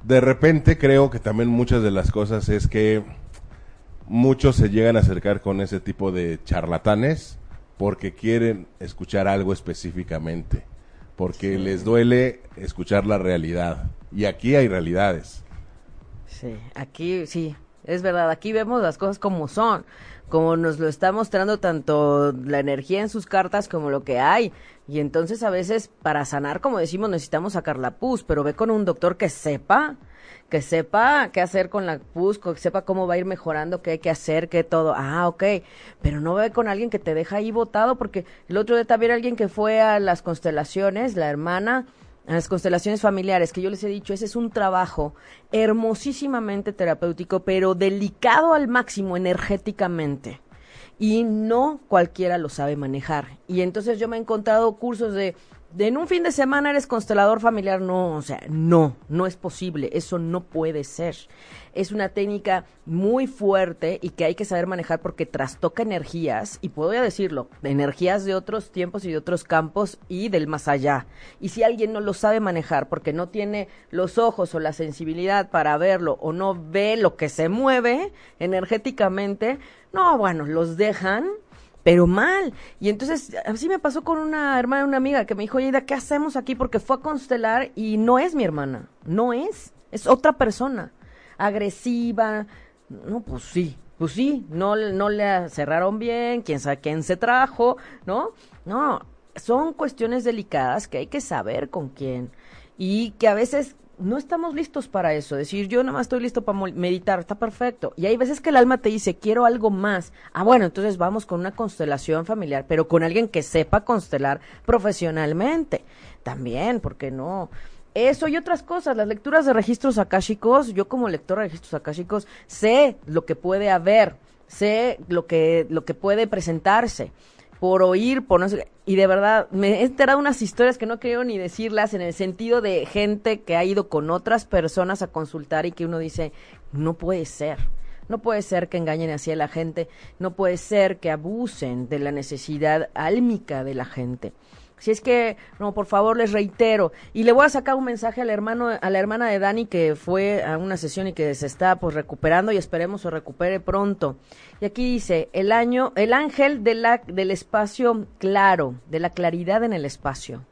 de repente creo que también muchas de las cosas es que muchos se llegan a acercar con ese tipo de charlatanes porque quieren escuchar algo específicamente, porque les duele escuchar la realidad. Y aquí hay realidades. Sí, aquí sí, es verdad, aquí vemos las cosas como son, como nos lo está mostrando tanto la energía en sus cartas como lo que hay. Y entonces a veces para sanar, como decimos, necesitamos sacar la pus, pero ve con un doctor que sepa, que sepa qué hacer con la pus, que sepa cómo va a ir mejorando, qué hay que hacer, qué todo. Ah, ok, pero no ve con alguien que te deja ahí botado, porque el otro día también alguien que fue a las constelaciones, la hermana, a las constelaciones familiares, que yo les he dicho, ese es un trabajo hermosísimamente terapéutico, pero delicado al máximo energéticamente y no cualquiera lo sabe manejar. Y entonces yo me he encontrado cursos de, en un fin de semana eres constelador familiar, no, o sea, no, no es posible, eso no puede ser. Es una técnica muy fuerte y que hay que saber manejar porque trastoca energías, y puedo ya decirlo, energías de otros tiempos y de otros campos y del más allá. Y si alguien no lo sabe manejar porque no tiene los ojos o la sensibilidad para verlo o no ve lo que se mueve energéticamente, no, bueno, los dejan pero mal. Y entonces, así me pasó con una hermana, una amiga que me dijo, oye, ¿qué hacemos aquí? Porque fue a constelar y no es mi hermana, no es, es otra persona agresiva. No, pues sí, pues sí, no, no le cerraron bien, quién sabe quién se trajo, ¿no? No, son cuestiones delicadas que hay que saber con quién y que a veces no estamos listos para eso. Decir, yo nada más estoy listo para meditar, está perfecto. Y hay veces que el alma te dice, quiero algo más. Ah, bueno, entonces vamos con una constelación familiar, pero con alguien que sepa constelar profesionalmente. También, porque no? Eso y otras cosas, las lecturas de registros akáshicos, yo como lector de registros akáshicos sé lo que puede haber, sé lo que, lo que puede presentarse por oír, por no sé, y de verdad me he enterado unas historias que no quiero ni decirlas en el sentido de gente que ha ido con otras personas a consultar y que uno dice, no puede ser. No puede ser que engañen así a la gente, no puede ser que abusen de la necesidad álmica de la gente. Si es que, no, por favor, les reitero. Y le voy a sacar un mensaje al hermano, a la hermana de Dani que fue a una sesión y que se está pues recuperando y esperemos se recupere pronto. Y aquí dice, el año, el ángel del espacio claro, de la claridad en el espacio.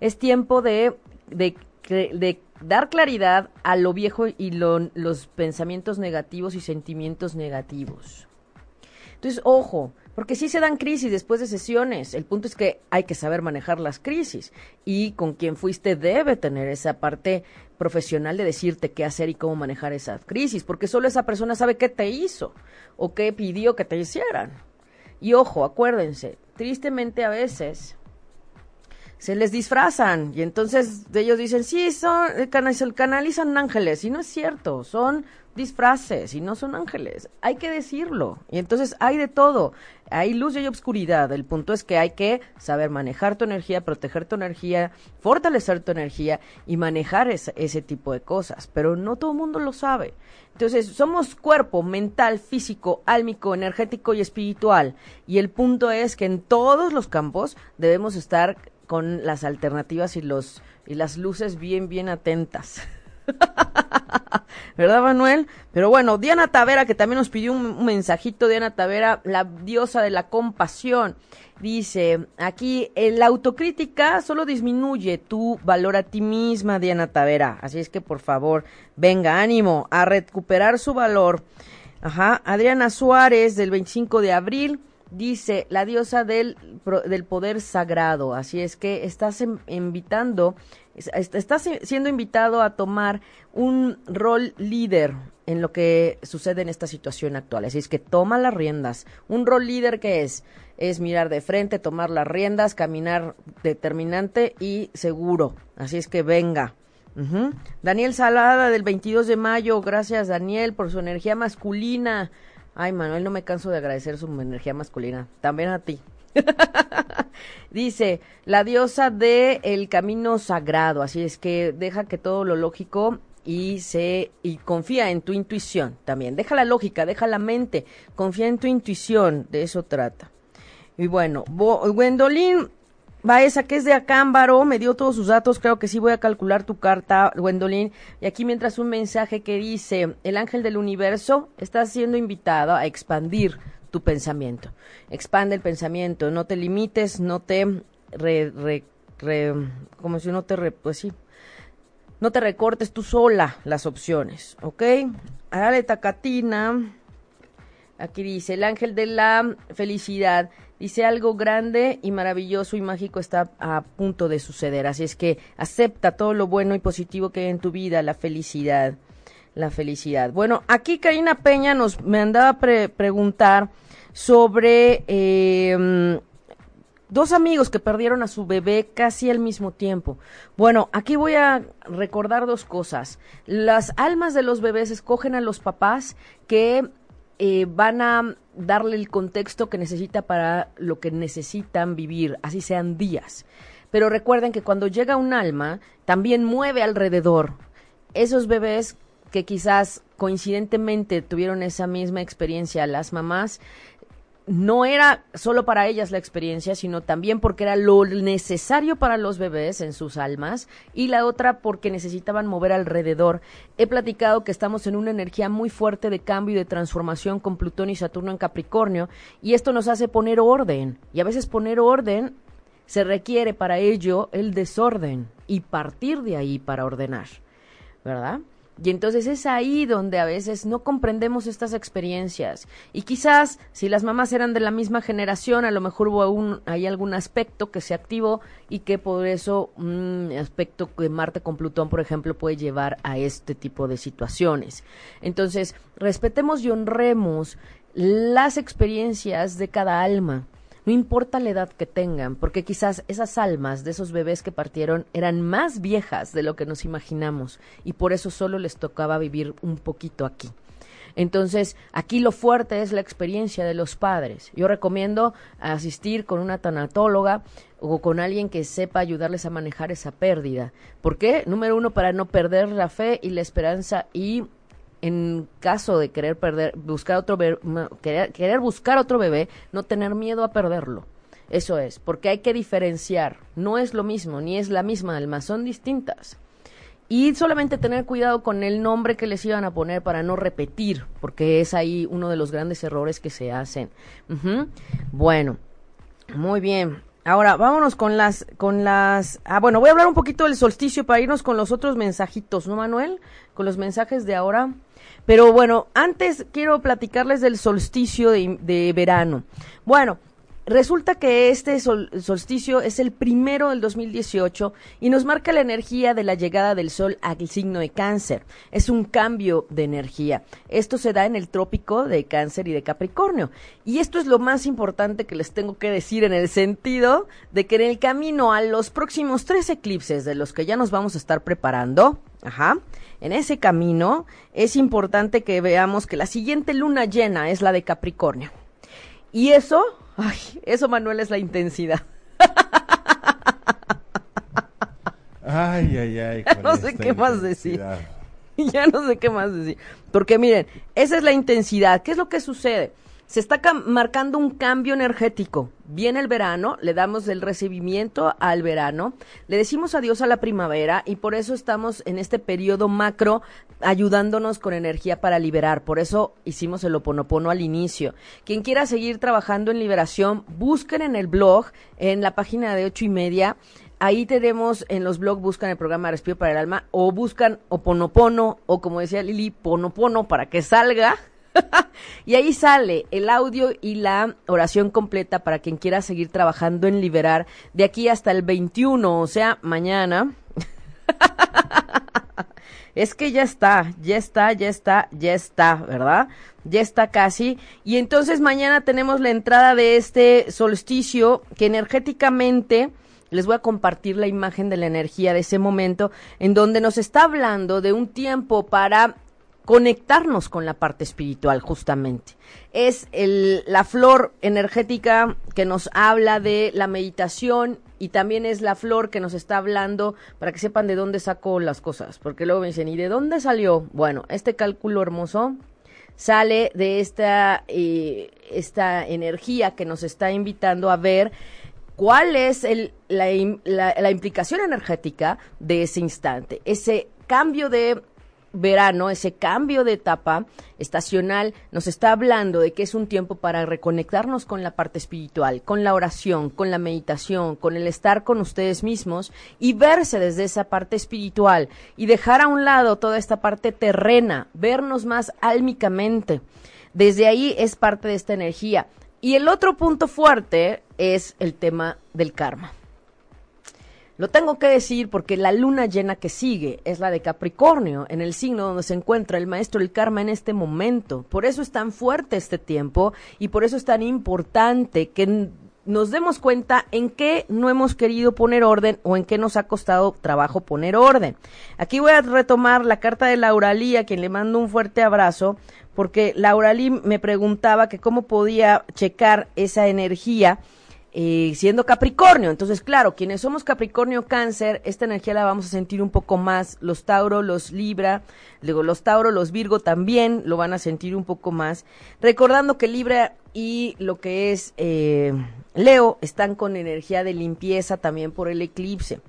Es tiempo de, de, de dar claridad a lo viejo y los pensamientos negativos y sentimientos negativos. Entonces, ojo, porque sí se dan crisis después de sesiones. El punto es que hay que saber manejar las crisis y con quien fuiste debe tener esa parte profesional de decirte qué hacer y cómo manejar esa crisis, porque solo esa persona sabe qué te hizo o qué pidió que te hicieran. Y ojo, acuérdense, tristemente a veces se les disfrazan y entonces ellos dicen, sí, son, canalizan ángeles y no es cierto, son disfraces y no son ángeles. Hay que decirlo. Y entonces hay de todo. Hay luz y hay obscuridad. El punto es que hay que saber manejar tu energía, proteger tu energía, fortalecer tu energía y manejar ese tipo de cosas. Pero no todo el mundo lo sabe. Entonces, somos cuerpo mental, físico, álmico, energético y espiritual. Y el punto es que en todos los campos debemos estar con las alternativas y los y las luces bien bien atentas. *laughs* ¿Verdad, Manuel? Pero bueno, Diana Tavera, que también nos pidió un, mensajito, Diana Tavera, la diosa de la compasión, dice, aquí, la autocrítica solo disminuye tu valor a ti misma, Diana Tavera. Así es que, por favor, venga, ánimo, a recuperar su valor. Ajá, Adriana Suárez, del 25 de abril, dice la diosa del, del poder sagrado. Así es que estás invitando, estás siendo invitado a tomar un rol líder en lo que sucede en esta situación actual. Así es que toma las riendas. Un rol líder que es es mirar de frente, tomar las riendas, caminar determinante y seguro. Así es que venga. Daniel Salada del 22 de mayo, gracias Daniel por su energía masculina. Ay, Manuel, no me canso de agradecer su energía masculina. También a ti. *laughs* Dice, la diosa de el camino sagrado, así es que deja que todo lo lógico y se y confía en tu intuición también. Deja la lógica, deja la mente, confía en tu intuición, de eso trata. Y bueno, Gwendolyn esa que es de Acámbaro, me dio todos sus datos, creo que sí voy a calcular tu carta, Gwendolyn. Y aquí mientras un mensaje que dice, el ángel del universo está siendo invitado a expandir tu pensamiento. Expande el pensamiento, no te limites, no te re, como si no te re, pues sí, no te recortes tú sola las opciones, ¿ok? Dale tacatina. Aquí dice, el ángel de la felicidad Dice algo grande y maravilloso y mágico está a punto de suceder. Así es que acepta todo lo bueno y positivo que hay en tu vida, la felicidad, la felicidad. Bueno, aquí Karina Peña nos me andaba a preguntar sobre eh, dos amigos que perdieron a su bebé casi al mismo tiempo. Bueno, aquí voy a recordar dos cosas. Las almas de los bebés escogen a los papás que eh, van a darle el contexto que necesita para lo que necesitan vivir, así sean días. Pero recuerden que cuando llega un alma, también mueve alrededor. Esos bebés que quizás coincidentemente tuvieron esa misma experiencia, las mamás no era solo para ellas la experiencia, sino también porque era lo necesario para los bebés en sus almas y la otra porque necesitaban mover alrededor. He platicado que estamos en una energía muy fuerte de cambio y de transformación con Plutón y Saturno en Capricornio y esto nos hace poner orden y a veces poner orden se requiere para ello el desorden y partir de ahí para ordenar, ¿verdad? Y entonces es ahí donde a veces no comprendemos estas experiencias. Y quizás si las mamás eran de la misma generación, a lo mejor hay algún aspecto que se activó y que por eso un aspecto de Marte con Plutón, por ejemplo, puede llevar a este tipo de situaciones. Entonces, respetemos y honremos las experiencias de cada alma no importa la edad que tengan, porque quizás esas almas de esos bebés que partieron eran más viejas de lo que nos imaginamos y por eso solo les tocaba vivir un poquito aquí. Entonces, aquí lo fuerte es la experiencia de los padres. Yo recomiendo asistir con una tanatóloga o con alguien que sepa ayudarles a manejar esa pérdida. ¿Por qué? Número uno, para no perder la fe y la esperanza y en caso de querer perder, buscar otro bebé, querer, buscar otro bebé, no tener miedo a perderlo. Eso es, porque hay que diferenciar. No es lo mismo, ni es la misma alma, son distintas. Y solamente tener cuidado con el nombre que les iban a poner para no repetir, porque es ahí uno de los grandes errores que se hacen. Bueno, muy bien. Ahora, vámonos con las, con las, ah, bueno, voy a hablar un poquito del solsticio para irnos con los otros mensajitos, ¿no, Manuel? Con los mensajes de ahora. Pero bueno, antes quiero platicarles del solsticio de, verano. Bueno, Resulta que este solsticio es el primero del 2018 y nos marca la energía de la llegada del sol al signo de cáncer. Es un cambio de energía. Esto se da en el trópico de cáncer y de Capricornio. Y esto es lo más importante que les tengo que decir en el sentido de que en el camino a los próximos tres eclipses de los que ya nos vamos a estar preparando, ajá, en ese camino es importante que veamos que la siguiente luna llena es la de Capricornio. Y eso, ay, eso Manuel es la intensidad. Ay, ay, ay. *laughs* Ya no sé qué más decir. *laughs* Ya no sé qué más decir. Porque miren, esa es la intensidad. ¿Qué es lo que sucede? Se está marcando un cambio energético. Viene el verano, le damos el recibimiento al verano, le decimos adiós a la primavera y por eso estamos en este periodo macro ayudándonos con energía para liberar. Por eso hicimos el oponopono al inicio. Quien quiera seguir trabajando en liberación, busquen en el blog, en la página de ocho y media. Ahí tenemos en los blogs, buscan el programa Respiro para el Alma o buscan Oponopono o como decía Lili, Ponopono para que salga *laughs* y ahí sale el audio y la oración completa para quien quiera seguir trabajando en liberar de aquí hasta el 21, o sea, mañana. *laughs* es que ya está, ya está, ya está, ya está, ¿verdad? Ya está casi. Y entonces mañana tenemos la entrada de este solsticio que energéticamente les voy a compartir la imagen de la energía de ese momento en donde nos está hablando de un tiempo para conectarnos con la parte espiritual justamente. Es el, la flor energética que nos habla de la meditación y también es la flor que nos está hablando para que sepan de dónde sacó las cosas, porque luego me dicen, ¿y de dónde salió? Bueno, este cálculo hermoso sale de esta, eh, esta energía que nos está invitando a ver cuál es el, la, la implicación energética de ese instante, ese cambio de verano, ese cambio de etapa estacional, nos está hablando de que es un tiempo para reconectarnos con la parte espiritual, con la oración, con la meditación, con el estar con ustedes mismos y verse desde esa parte espiritual y dejar a un lado toda esta parte terrena, vernos más álmicamente. Desde ahí es parte de esta energía. Y el otro punto fuerte es el tema del karma. Lo tengo que decir porque la luna llena que sigue es la de Capricornio, en el signo donde se encuentra el maestro del karma en este momento. Por eso es tan fuerte este tiempo y por eso es tan importante que nos demos cuenta en qué no hemos querido poner orden o en qué nos ha costado trabajo poner orden. Aquí voy a retomar la carta de Lauralí, a quien le mando un fuerte abrazo, porque Lauralí me preguntaba que cómo podía checar esa energía eh, siendo Capricornio. Entonces, claro, quienes somos Capricornio Cáncer, esta energía la vamos a sentir un poco más. Los Tauro, los Libra, luego los Tauro, los Virgo también lo van a sentir un poco más. Recordando que Libra y lo que es eh, Leo están con energía de limpieza también por el eclipse.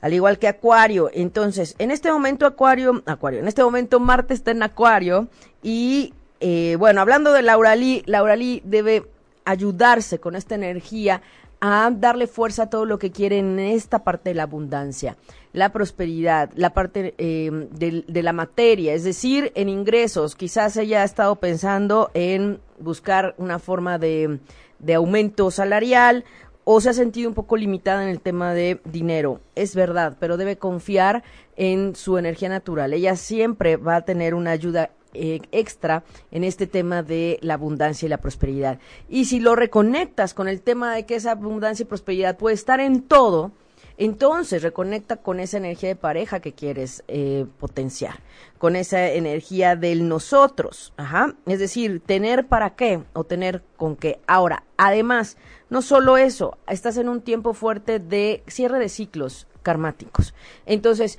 Al igual que Acuario. Entonces, en este momento Acuario, Acuario, en este momento Marte está en Acuario y eh, bueno, hablando de Laura Lee, Laura Lee debe ayudarse con esta energía a darle fuerza a todo lo que quiere en esta parte de la abundancia, la prosperidad, la parte eh, de, la materia, es decir, en ingresos. Quizás ella ha estado pensando en buscar una forma de, de aumento salarial o se ha sentido un poco limitada en el tema de dinero. Es verdad, pero debe confiar en su energía natural. Ella siempre va a tener una ayuda eh, extra en este tema de la abundancia y la prosperidad. Y si lo reconectas con el tema de que esa abundancia y prosperidad puede estar en todo, entonces reconecta con esa energía de pareja que quieres eh, potenciar, con esa energía del nosotros, ajá, es decir, tener para qué o tener con qué. Ahora, además, no solo eso, estás en un tiempo fuerte de cierre de ciclos karmáticos. Entonces,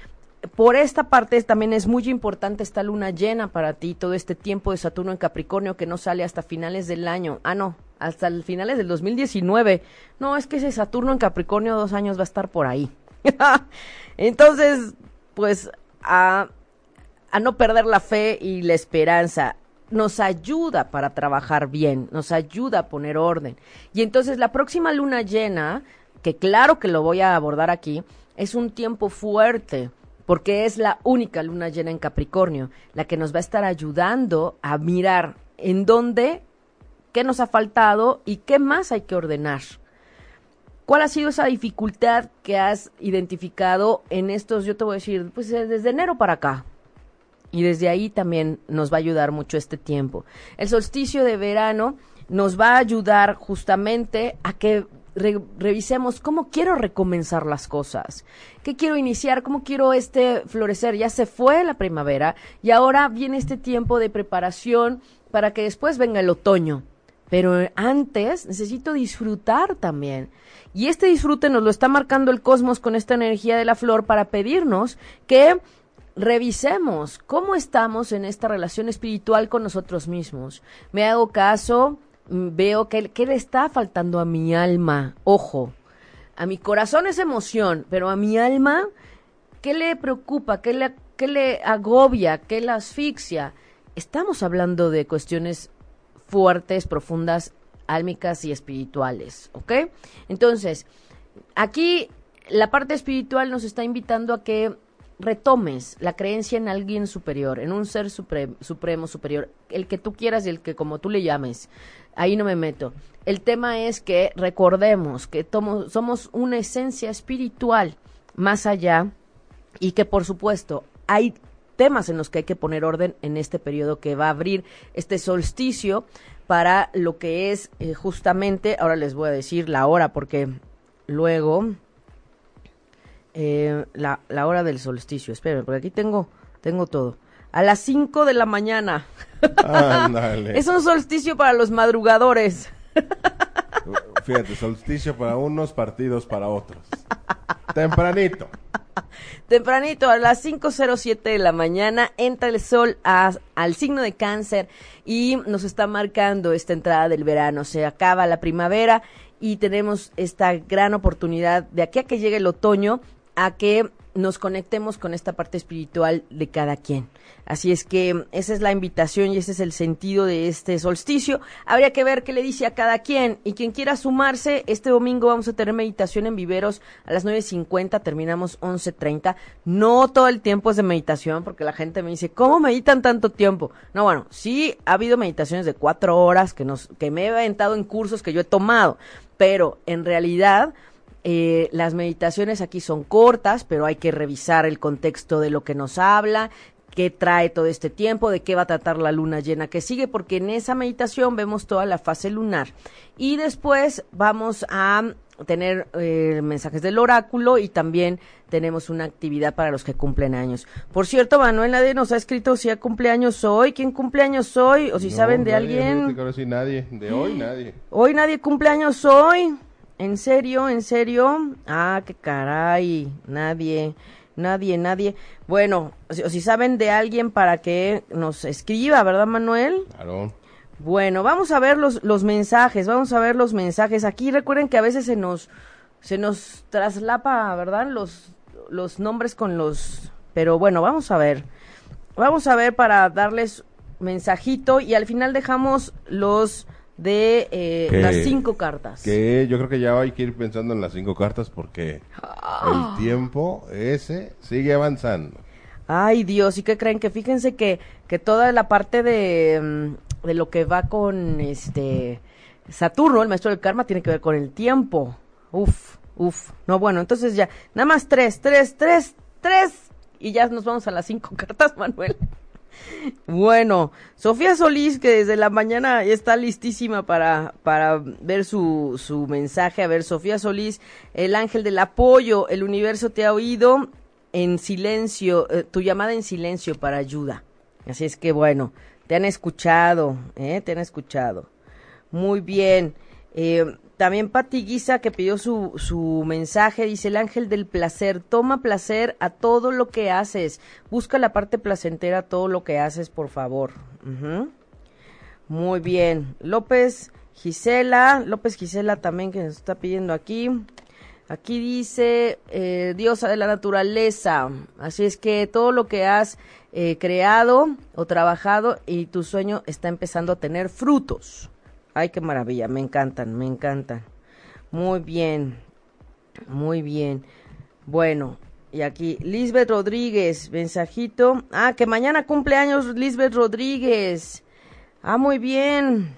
por esta parte también es muy importante esta luna llena para ti, todo este tiempo de Saturno en Capricornio que no sale hasta finales del año. Ah, no, hasta finales del 2019. No, es que ese Saturno en Capricornio dos años va a estar por ahí. *laughs* Entonces, pues a, a no perder la fe y la esperanza. Nos ayuda para trabajar bien, nos ayuda a poner orden. Y entonces la próxima luna llena, que claro que lo voy a abordar aquí, es un tiempo fuerte porque es la única luna llena en Capricornio, la que nos va a estar ayudando a mirar en dónde, qué nos ha faltado y qué más hay que ordenar. ¿Cuál ha sido esa dificultad que has identificado en estos, yo te voy a decir, pues eh, desde enero para acá? Y desde ahí también nos va a ayudar mucho este tiempo. El solsticio de verano nos va a ayudar justamente a que revisemos cómo quiero recomenzar las cosas, qué quiero iniciar, cómo quiero este florecer. Ya se fue la primavera y ahora viene este tiempo de preparación para que después venga el otoño. Pero antes necesito disfrutar también. Y este disfrute nos lo está marcando el cosmos con esta energía de la flor para pedirnos que revisemos cómo estamos en esta relación espiritual con nosotros mismos. Me hago caso, veo que, le está faltando a mi alma. Ojo, a mi corazón es emoción, pero a mi alma, ¿qué le preocupa? ¿Qué le, qué le agobia? ¿Qué le asfixia? Estamos hablando de cuestiones fuertes, profundas, álmicas y espirituales, ¿ok? Entonces, aquí la parte espiritual nos está invitando a que retomes la creencia en alguien superior, en un ser supremo, superior, el que tú quieras y el que como tú le llames. Ahí no me meto. El tema es que recordemos que somos una esencia espiritual más allá y que por supuesto hay temas en los que hay que poner orden en este periodo que va a abrir este solsticio para lo que es eh, justamente, ahora les voy a decir la hora porque luego eh, la, la, hora del solsticio. Espérenme, porque aquí tengo, tengo todo. A las 5 de la mañana. *laughs* es un solsticio para los madrugadores. *laughs* Fíjate, solsticio para unos, partidos para otros. Tempranito. Tempranito, a las 5.07 de la mañana, entra el sol al signo de cáncer y nos está marcando esta entrada del verano. Se acaba la primavera y tenemos esta gran oportunidad de aquí a que llegue el otoño a que nos conectemos con esta parte espiritual de cada quien. Así es que esa es la invitación y ese es el sentido de este solsticio. Habría que ver qué le dice a cada quien y quien quiera sumarse, este domingo vamos a tener meditación en viveros a las 9.50, terminamos 11.30. No todo el tiempo es de meditación porque la gente me dice, ¿cómo meditan tanto tiempo? No, bueno, sí ha habido meditaciones de cuatro horas que, nos, que me he aventado en cursos que yo he tomado, pero en realidad eh, las meditaciones aquí son cortas, pero hay que revisar el contexto de lo que nos habla, qué trae todo este tiempo, de qué va a tratar la luna llena que sigue, porque en esa meditación vemos toda la fase lunar. Y después vamos a tener eh, mensajes del oráculo y también tenemos una actividad para los que cumplen años. Por cierto, Manuel nadie nos ha escrito si ha cumpleaños hoy, quién cumpleaños hoy o si saben de alguien. nadie, de hoy *gasps* nadie. Hoy nadie cumpleaños hoy. ¿En serio? ¿En serio? Ah, qué caray. Nadie, nadie, nadie. Bueno, si, si saben de alguien para que nos escriba, ¿verdad, Manuel? Claro. Bueno, vamos a ver los, los mensajes, vamos a ver los mensajes. Aquí recuerden que a veces se nos, se nos traslapa, ¿verdad? Los, los nombres con los... Pero bueno, vamos a ver. Vamos a ver para darles mensajito y al final dejamos los de eh, las cinco cartas. Que yo creo que ya hay que ir pensando en las cinco cartas porque el tiempo ese sigue avanzando. Ay Dios, ¿y qué creen? Que fíjense que, que toda la parte de, mm, de lo que va con este Saturno, el maestro del karma, tiene que ver con el tiempo. Uf, uf. No, bueno, entonces ya, nada más tres, tres, tres, tres. Y ya nos vamos a las cinco *laughs* cartas, Manuel. Bueno, Sofía Solís, que desde la mañana está listísima para, para ver su, su mensaje. A ver, Sofía Solís, el ángel del apoyo, el universo te ha oído en silencio, eh, tu llamada en silencio para ayuda. Así es que bueno, te han escuchado, ¿eh? Te han escuchado. Muy bien. Eh, también Pati Guisa, que pidió su, su mensaje, dice el ángel del placer, toma placer a todo lo que haces, busca la parte placentera todo lo que haces, por favor. Muy bien. López Gisela, López Gisela también que nos está pidiendo aquí. Aquí dice eh, diosa de la naturaleza. Así es que todo lo que has eh, creado o trabajado y tu sueño está empezando a tener frutos. Ay, qué maravilla, me encantan, me encantan. Muy bien, muy bien. Bueno, y aquí, Lisbeth Rodríguez, mensajito. Ah, que mañana cumpleaños Lisbeth Rodríguez. Ah, muy bien.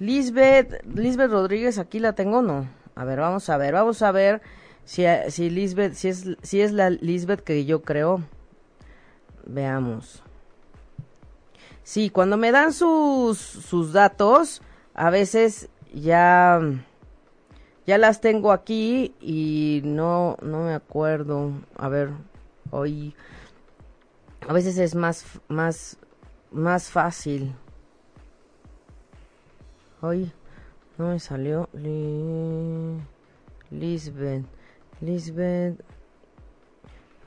Lisbeth, Lisbeth Rodríguez, aquí la tengo, ¿no? A ver, vamos a ver, vamos a ver si, si Lisbeth, si es, si es la Lisbeth que yo creo. Veamos. Sí, cuando me dan sus, sus datos, a veces ya ya las tengo aquí y no no me acuerdo. A ver hoy a veces es más más más fácil. Hoy no me salió Lisbeth Lisbeth.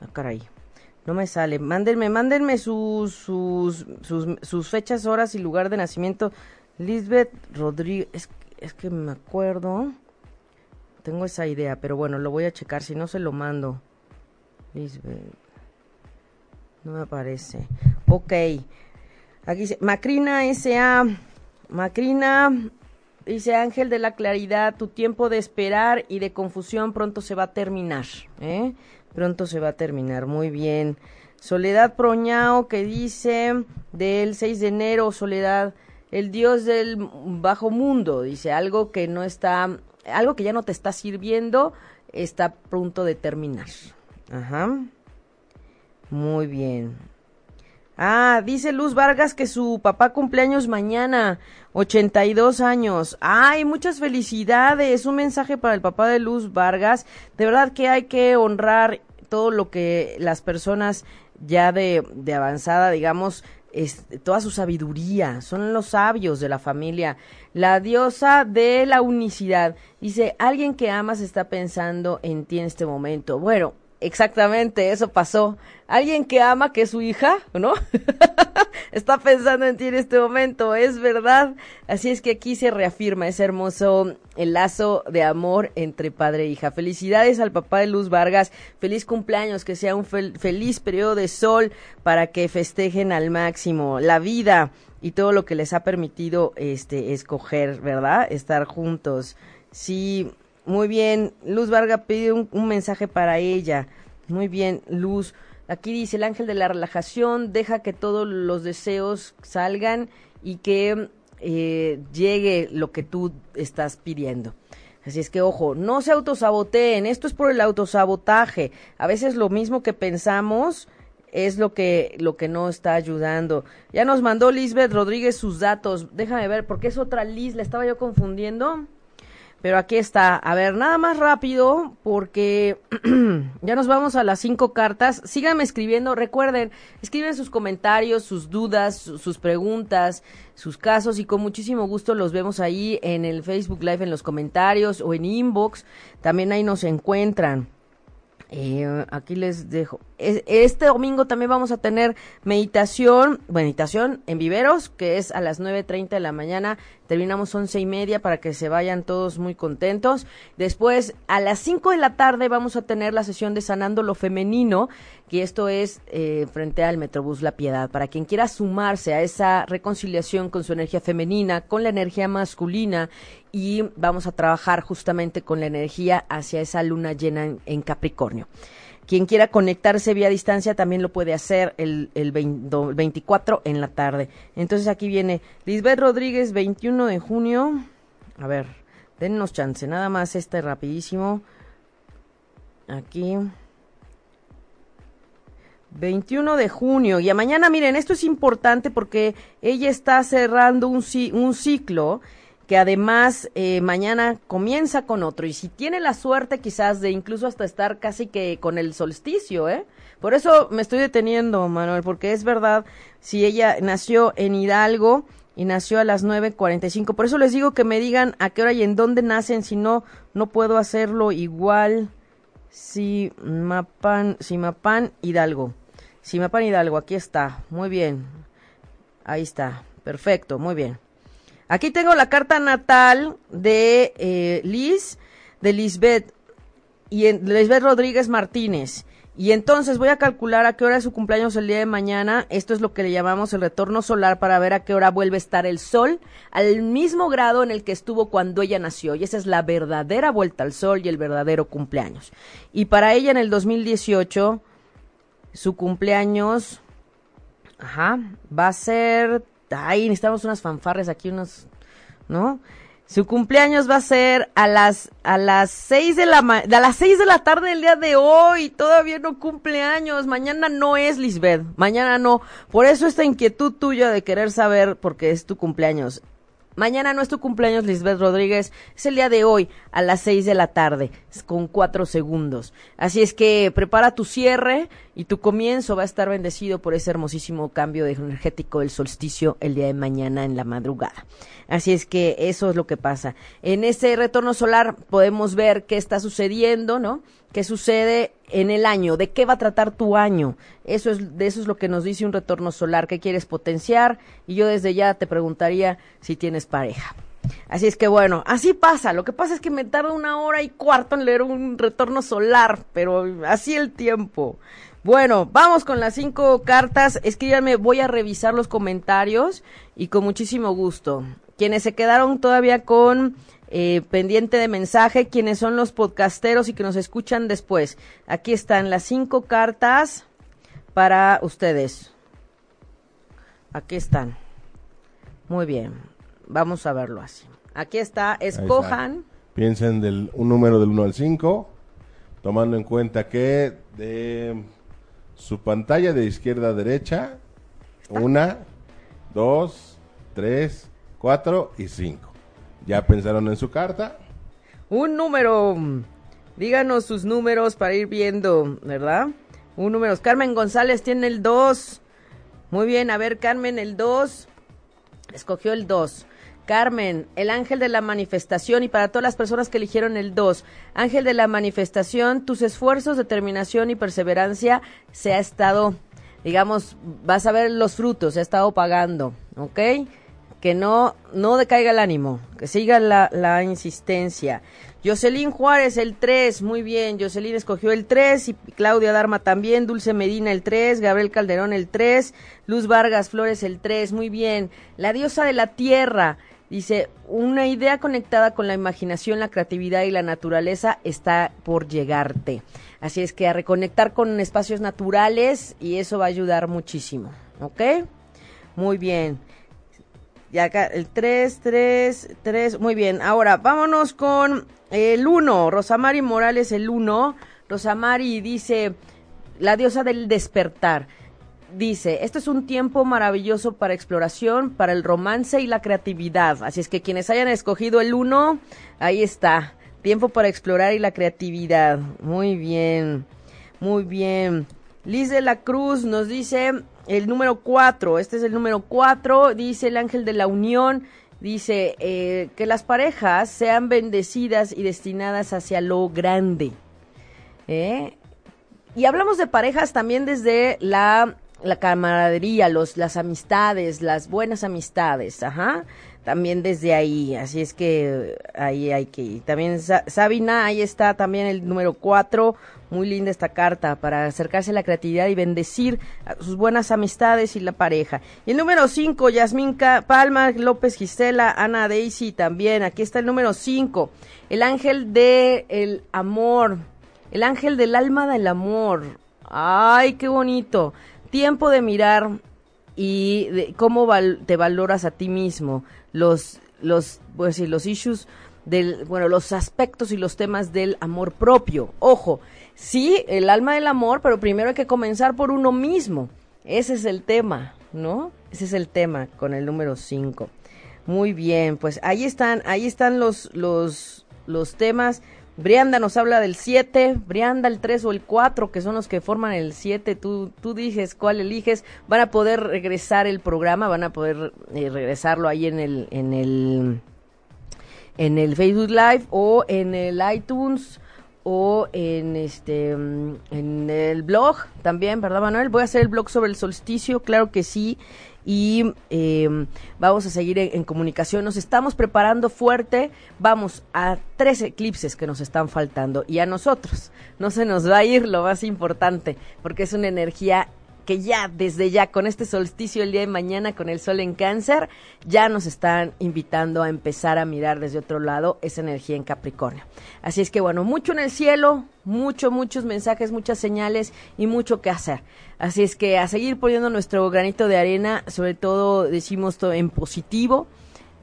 Ah caray no me sale. Mándenme, mándenme sus, sus, sus fechas, horas y lugar de nacimiento Lisbeth Rodríguez, es, es, que me acuerdo, tengo esa idea, pero bueno, lo voy a checar, si no se lo mando. Lisbeth, no me aparece. Ok, aquí dice, Macrina S.A., Macrina, dice Ángel de la Claridad, tu tiempo de esperar y de confusión pronto se va a terminar, ¿eh? Pronto se va a terminar. Muy bien. Soledad Proñao que dice del 6 de enero, Soledad, el dios del bajo mundo, dice algo que no está, algo que ya no te está sirviendo, está pronto de terminar. Ajá. Muy bien. Ah, dice Luz Vargas que su papá cumpleaños mañana, 82 años. Ay, muchas felicidades. Un mensaje para el papá de Luz Vargas. De verdad que hay que honrar todo lo que las personas ya de, de avanzada, digamos, toda su sabiduría, son los sabios de la familia, la diosa de la unicidad. Dice, alguien que amas está pensando en ti en este momento. Bueno, Exactamente, eso pasó. Alguien que ama que su hija, ¿no? *laughs* Está pensando en ti en este momento, es verdad. Así es que aquí se reafirma ese hermoso el lazo de amor entre padre e hija. Felicidades al papá de Luz Vargas. Feliz cumpleaños, que sea un feliz periodo de sol para que festejen al máximo la vida y todo lo que les ha permitido este escoger, ¿verdad? Estar juntos. Sí, muy bien, Luz Varga pide un, mensaje para ella. Muy bien, Luz. Aquí dice el ángel de la relajación, deja que todos los deseos salgan y que eh, llegue lo que tú estás pidiendo. Así es que, ojo, no se autosaboteen, esto es por el autosabotaje. A veces lo mismo que pensamos es lo que, lo que no está ayudando. Ya nos mandó Lisbeth Rodríguez sus datos. Déjame ver, porque es otra Liz, la estaba yo confundiendo. Pero aquí está. A ver, nada más rápido, porque *clears throat* ya nos vamos a las cinco cartas. Síganme escribiendo. Recuerden, escriben sus comentarios, sus dudas, sus preguntas, sus casos y con muchísimo gusto los vemos ahí en el Facebook Live, en los comentarios o en inbox. También ahí nos encuentran. Eh, aquí les dejo. Este domingo también vamos a tener meditación, meditación en viveros, que es a las 9.30 de la mañana. Terminamos once y media para que se vayan todos muy contentos. Después, a las 5 de la tarde, vamos a tener la sesión de Sanando lo Femenino, que esto es eh, frente al Metrobús La Piedad. Para quien quiera sumarse a esa reconciliación con su energía femenina, con la energía masculina, y vamos a trabajar justamente con la energía hacia esa luna llena en Capricornio. Quien quiera conectarse vía distancia también lo puede hacer el, el 24 en la tarde. Entonces aquí viene Lisbeth Rodríguez, 21 de junio. A ver, dennos chance, nada más este rapidísimo. Aquí. 21 de junio. Y a mañana, miren, esto es importante porque ella está cerrando un, un ciclo que además eh, mañana comienza con otro y si tiene la suerte quizás de incluso hasta estar casi que con el solsticio, ¿eh? Por eso me estoy deteniendo, Manuel, porque es verdad, si ella nació en Hidalgo y nació a las 9.45, por eso les digo que me digan a qué hora y en dónde nacen, si no, no puedo hacerlo igual. Si Mapan, si Mapan Hidalgo. Si Mapan Hidalgo, aquí está, muy bien. Ahí está, perfecto, muy bien. Aquí tengo la carta natal de eh, Liz, de Lisbeth, y en, Lisbeth Rodríguez Martínez. Y entonces voy a calcular a qué hora es su cumpleaños el día de mañana. Esto es lo que le llamamos el retorno solar para ver a qué hora vuelve a estar el sol al mismo grado en el que estuvo cuando ella nació. Y esa es la verdadera vuelta al sol y el verdadero cumpleaños. Y para ella en el 2018, su cumpleaños, ajá, va a ser ay, necesitamos unas fanfarres aquí, unos, ¿no? Su cumpleaños va a ser a las a las seis de la a las seis de la tarde del día de hoy. Todavía no cumpleaños. Mañana no es Lisbeth. Mañana no. Por eso esta inquietud tuya de querer saber porque es tu cumpleaños. Mañana no es tu cumpleaños, Lisbeth Rodríguez. Es el día de hoy, a las seis de la tarde, con cuatro segundos. Así es que prepara tu cierre y tu comienzo va a estar bendecido por ese hermosísimo cambio energético del solsticio el día de mañana en la madrugada. Así es que eso es lo que pasa. En ese retorno solar podemos ver qué está sucediendo, ¿no? qué sucede en el año, de qué va a tratar tu año. Eso es, de eso es lo que nos dice un retorno solar, qué quieres potenciar, y yo desde ya te preguntaría si tienes pareja. Así es que bueno, así pasa. Lo que pasa es que me tarda una hora y cuarto en leer un retorno solar, pero así el tiempo. Bueno, vamos con las cinco cartas. Escríbanme, voy a revisar los comentarios y con muchísimo gusto. Quienes se quedaron todavía con eh, pendiente de mensaje, quienes son los podcasteros y que nos escuchan después. Aquí están las cinco cartas para ustedes. Aquí están. Muy bien. Vamos a verlo así. Aquí está. Escojan. Piensen del un número del 1 al 5, tomando en cuenta que de su pantalla de izquierda a derecha, una, dos, tres, cuatro y cinco. ¿Ya pensaron en su carta? Un número. Díganos sus números para ir viendo, ¿verdad? Un número. Carmen González tiene el 2. Muy bien, a ver, Carmen, el 2. Escogió el 2. Carmen, el ángel de la manifestación y para todas las personas que eligieron el 2, ángel de la manifestación, tus esfuerzos, determinación y perseverancia se ha estado, digamos, vas a ver los frutos, se ha estado pagando, ¿ok? Que no, no decaiga el ánimo, que siga la, insistencia. Jocelyn Juárez, el 3, muy bien, Jocelyn escogió el 3 y Claudia Darma también, Dulce Medina el 3, Gabriel Calderón el 3, Luz Vargas Flores el 3, muy bien. La diosa de la tierra, Dice, una idea conectada con la imaginación, la creatividad y la naturaleza está por llegarte. Así es que a reconectar con espacios naturales y eso va a ayudar muchísimo. ¿Ok? Muy bien. Y acá el 3, 3, 3. Muy bien. Ahora vámonos con el 1. Rosamari Morales, el 1. Rosamari dice, la diosa del despertar dice, este es un tiempo maravilloso para exploración, para el romance y la creatividad. Así es que quienes hayan escogido el uno, ahí está. Tiempo para explorar y la creatividad. Muy bien, muy bien. Liz de la Cruz nos dice el número cuatro. Este es el número cuatro. Dice el ángel de la unión. Dice eh, que las parejas sean bendecidas y destinadas hacia lo grande. ¿Eh? Y hablamos de parejas también desde la la camaradería, los, las amistades, las buenas amistades, ajá, también desde ahí, así es que ahí hay que ir. También Sabina, ahí está también el número cuatro, muy linda esta carta para acercarse a la creatividad y bendecir a sus buenas amistades y la pareja. Y el número cinco, Yasmin Palma, López Gisela, Ana Daisy también, aquí está el número cinco, el ángel del el amor, el ángel del alma del amor. Ay, qué bonito tiempo de mirar y de cómo te valoras a ti mismo, los, los, pues, los issues del, bueno, los aspectos y los temas del amor propio. Ojo, sí, el alma del amor, pero primero hay que comenzar por uno mismo. Ese es el tema, ¿no? Ese es el tema con el número 5. Muy bien, pues ahí están, ahí están los, los, los temas. Brianda nos habla del 7, Brianda el 3 o el 4, que son los que forman el 7. Tú, tú dices cuál eliges. Van a poder regresar el programa, van a poder eh, regresarlo ahí en el, en el, en el Facebook Live o en el iTunes o en este en el blog también, ¿verdad, Manuel? Voy a hacer el blog sobre el solsticio, claro que sí y eh, vamos a seguir en, comunicación. Nos estamos preparando fuerte. Vamos a tres eclipses que nos están faltando y a nosotros. No se nos va a ir lo más importante porque es una energía que ya, desde ya, con este solsticio el día de mañana, con el sol en cáncer, ya nos están invitando a empezar a mirar desde otro lado esa energía en Capricornio. Así es que bueno, mucho en el cielo, mucho, muchos mensajes, muchas señales y mucho que hacer. Así es que a seguir poniendo nuestro granito de arena, sobre todo decimos todo en positivo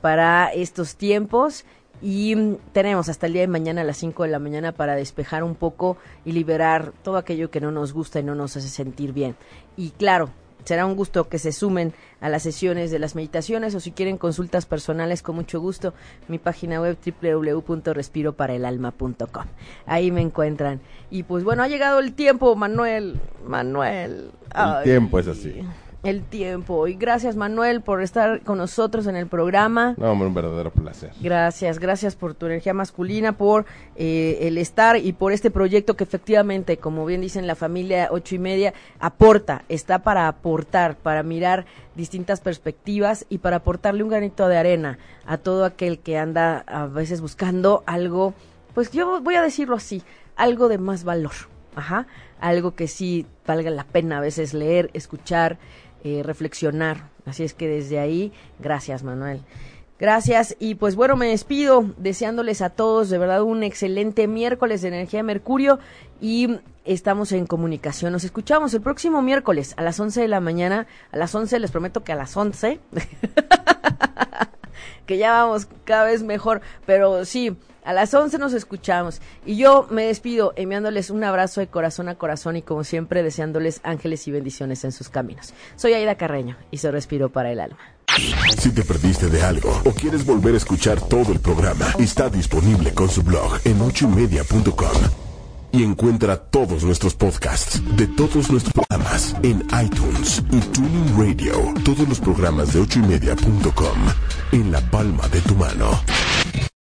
para estos tiempos y tenemos hasta el día de mañana a las 5 de la mañana para despejar un poco y liberar todo aquello que no nos gusta y no nos hace sentir bien. Y claro, será un gusto que se sumen a las sesiones de las meditaciones o si quieren consultas personales con mucho gusto, mi página web www.respiroparaelalma.com. Ahí me encuentran. Y pues bueno, ha llegado el tiempo, Manuel. Manuel. El tiempo es así el tiempo. Y gracias, Manuel, por estar con nosotros en el programa. No, hombre, un verdadero placer. Gracias, gracias por tu energía masculina, por eh, el estar y por este proyecto que efectivamente, como bien dicen la familia ocho y media, aporta, está para aportar, para mirar distintas perspectivas y para aportarle un granito de arena a todo aquel que anda a veces buscando algo, pues yo voy a decirlo así, algo de más valor. Ajá, algo que sí valga la pena a veces leer, escuchar, eh, reflexionar. Así es que desde ahí, gracias Manuel. Gracias y pues bueno, me despido deseándoles a todos de verdad un excelente miércoles de energía de Mercurio y estamos en comunicación. Nos escuchamos el próximo miércoles a las 11 de la mañana. A las 11, les prometo que a las 11. *laughs* que ya vamos cada vez mejor, pero sí, a las 11 nos escuchamos. Y yo me despido enviándoles un abrazo de corazón a corazón y como siempre deseándoles ángeles y bendiciones en sus caminos. Soy Aida Carreño y se respiro para el alma. Si te perdiste de algo o quieres volver a escuchar todo el programa, está disponible con su blog en ochoymedia.com y encuentra todos nuestros podcasts de todos nuestros programas en iTunes y Tuning Radio. Todos los programas de ochoymedia.com en la palma de tu mano.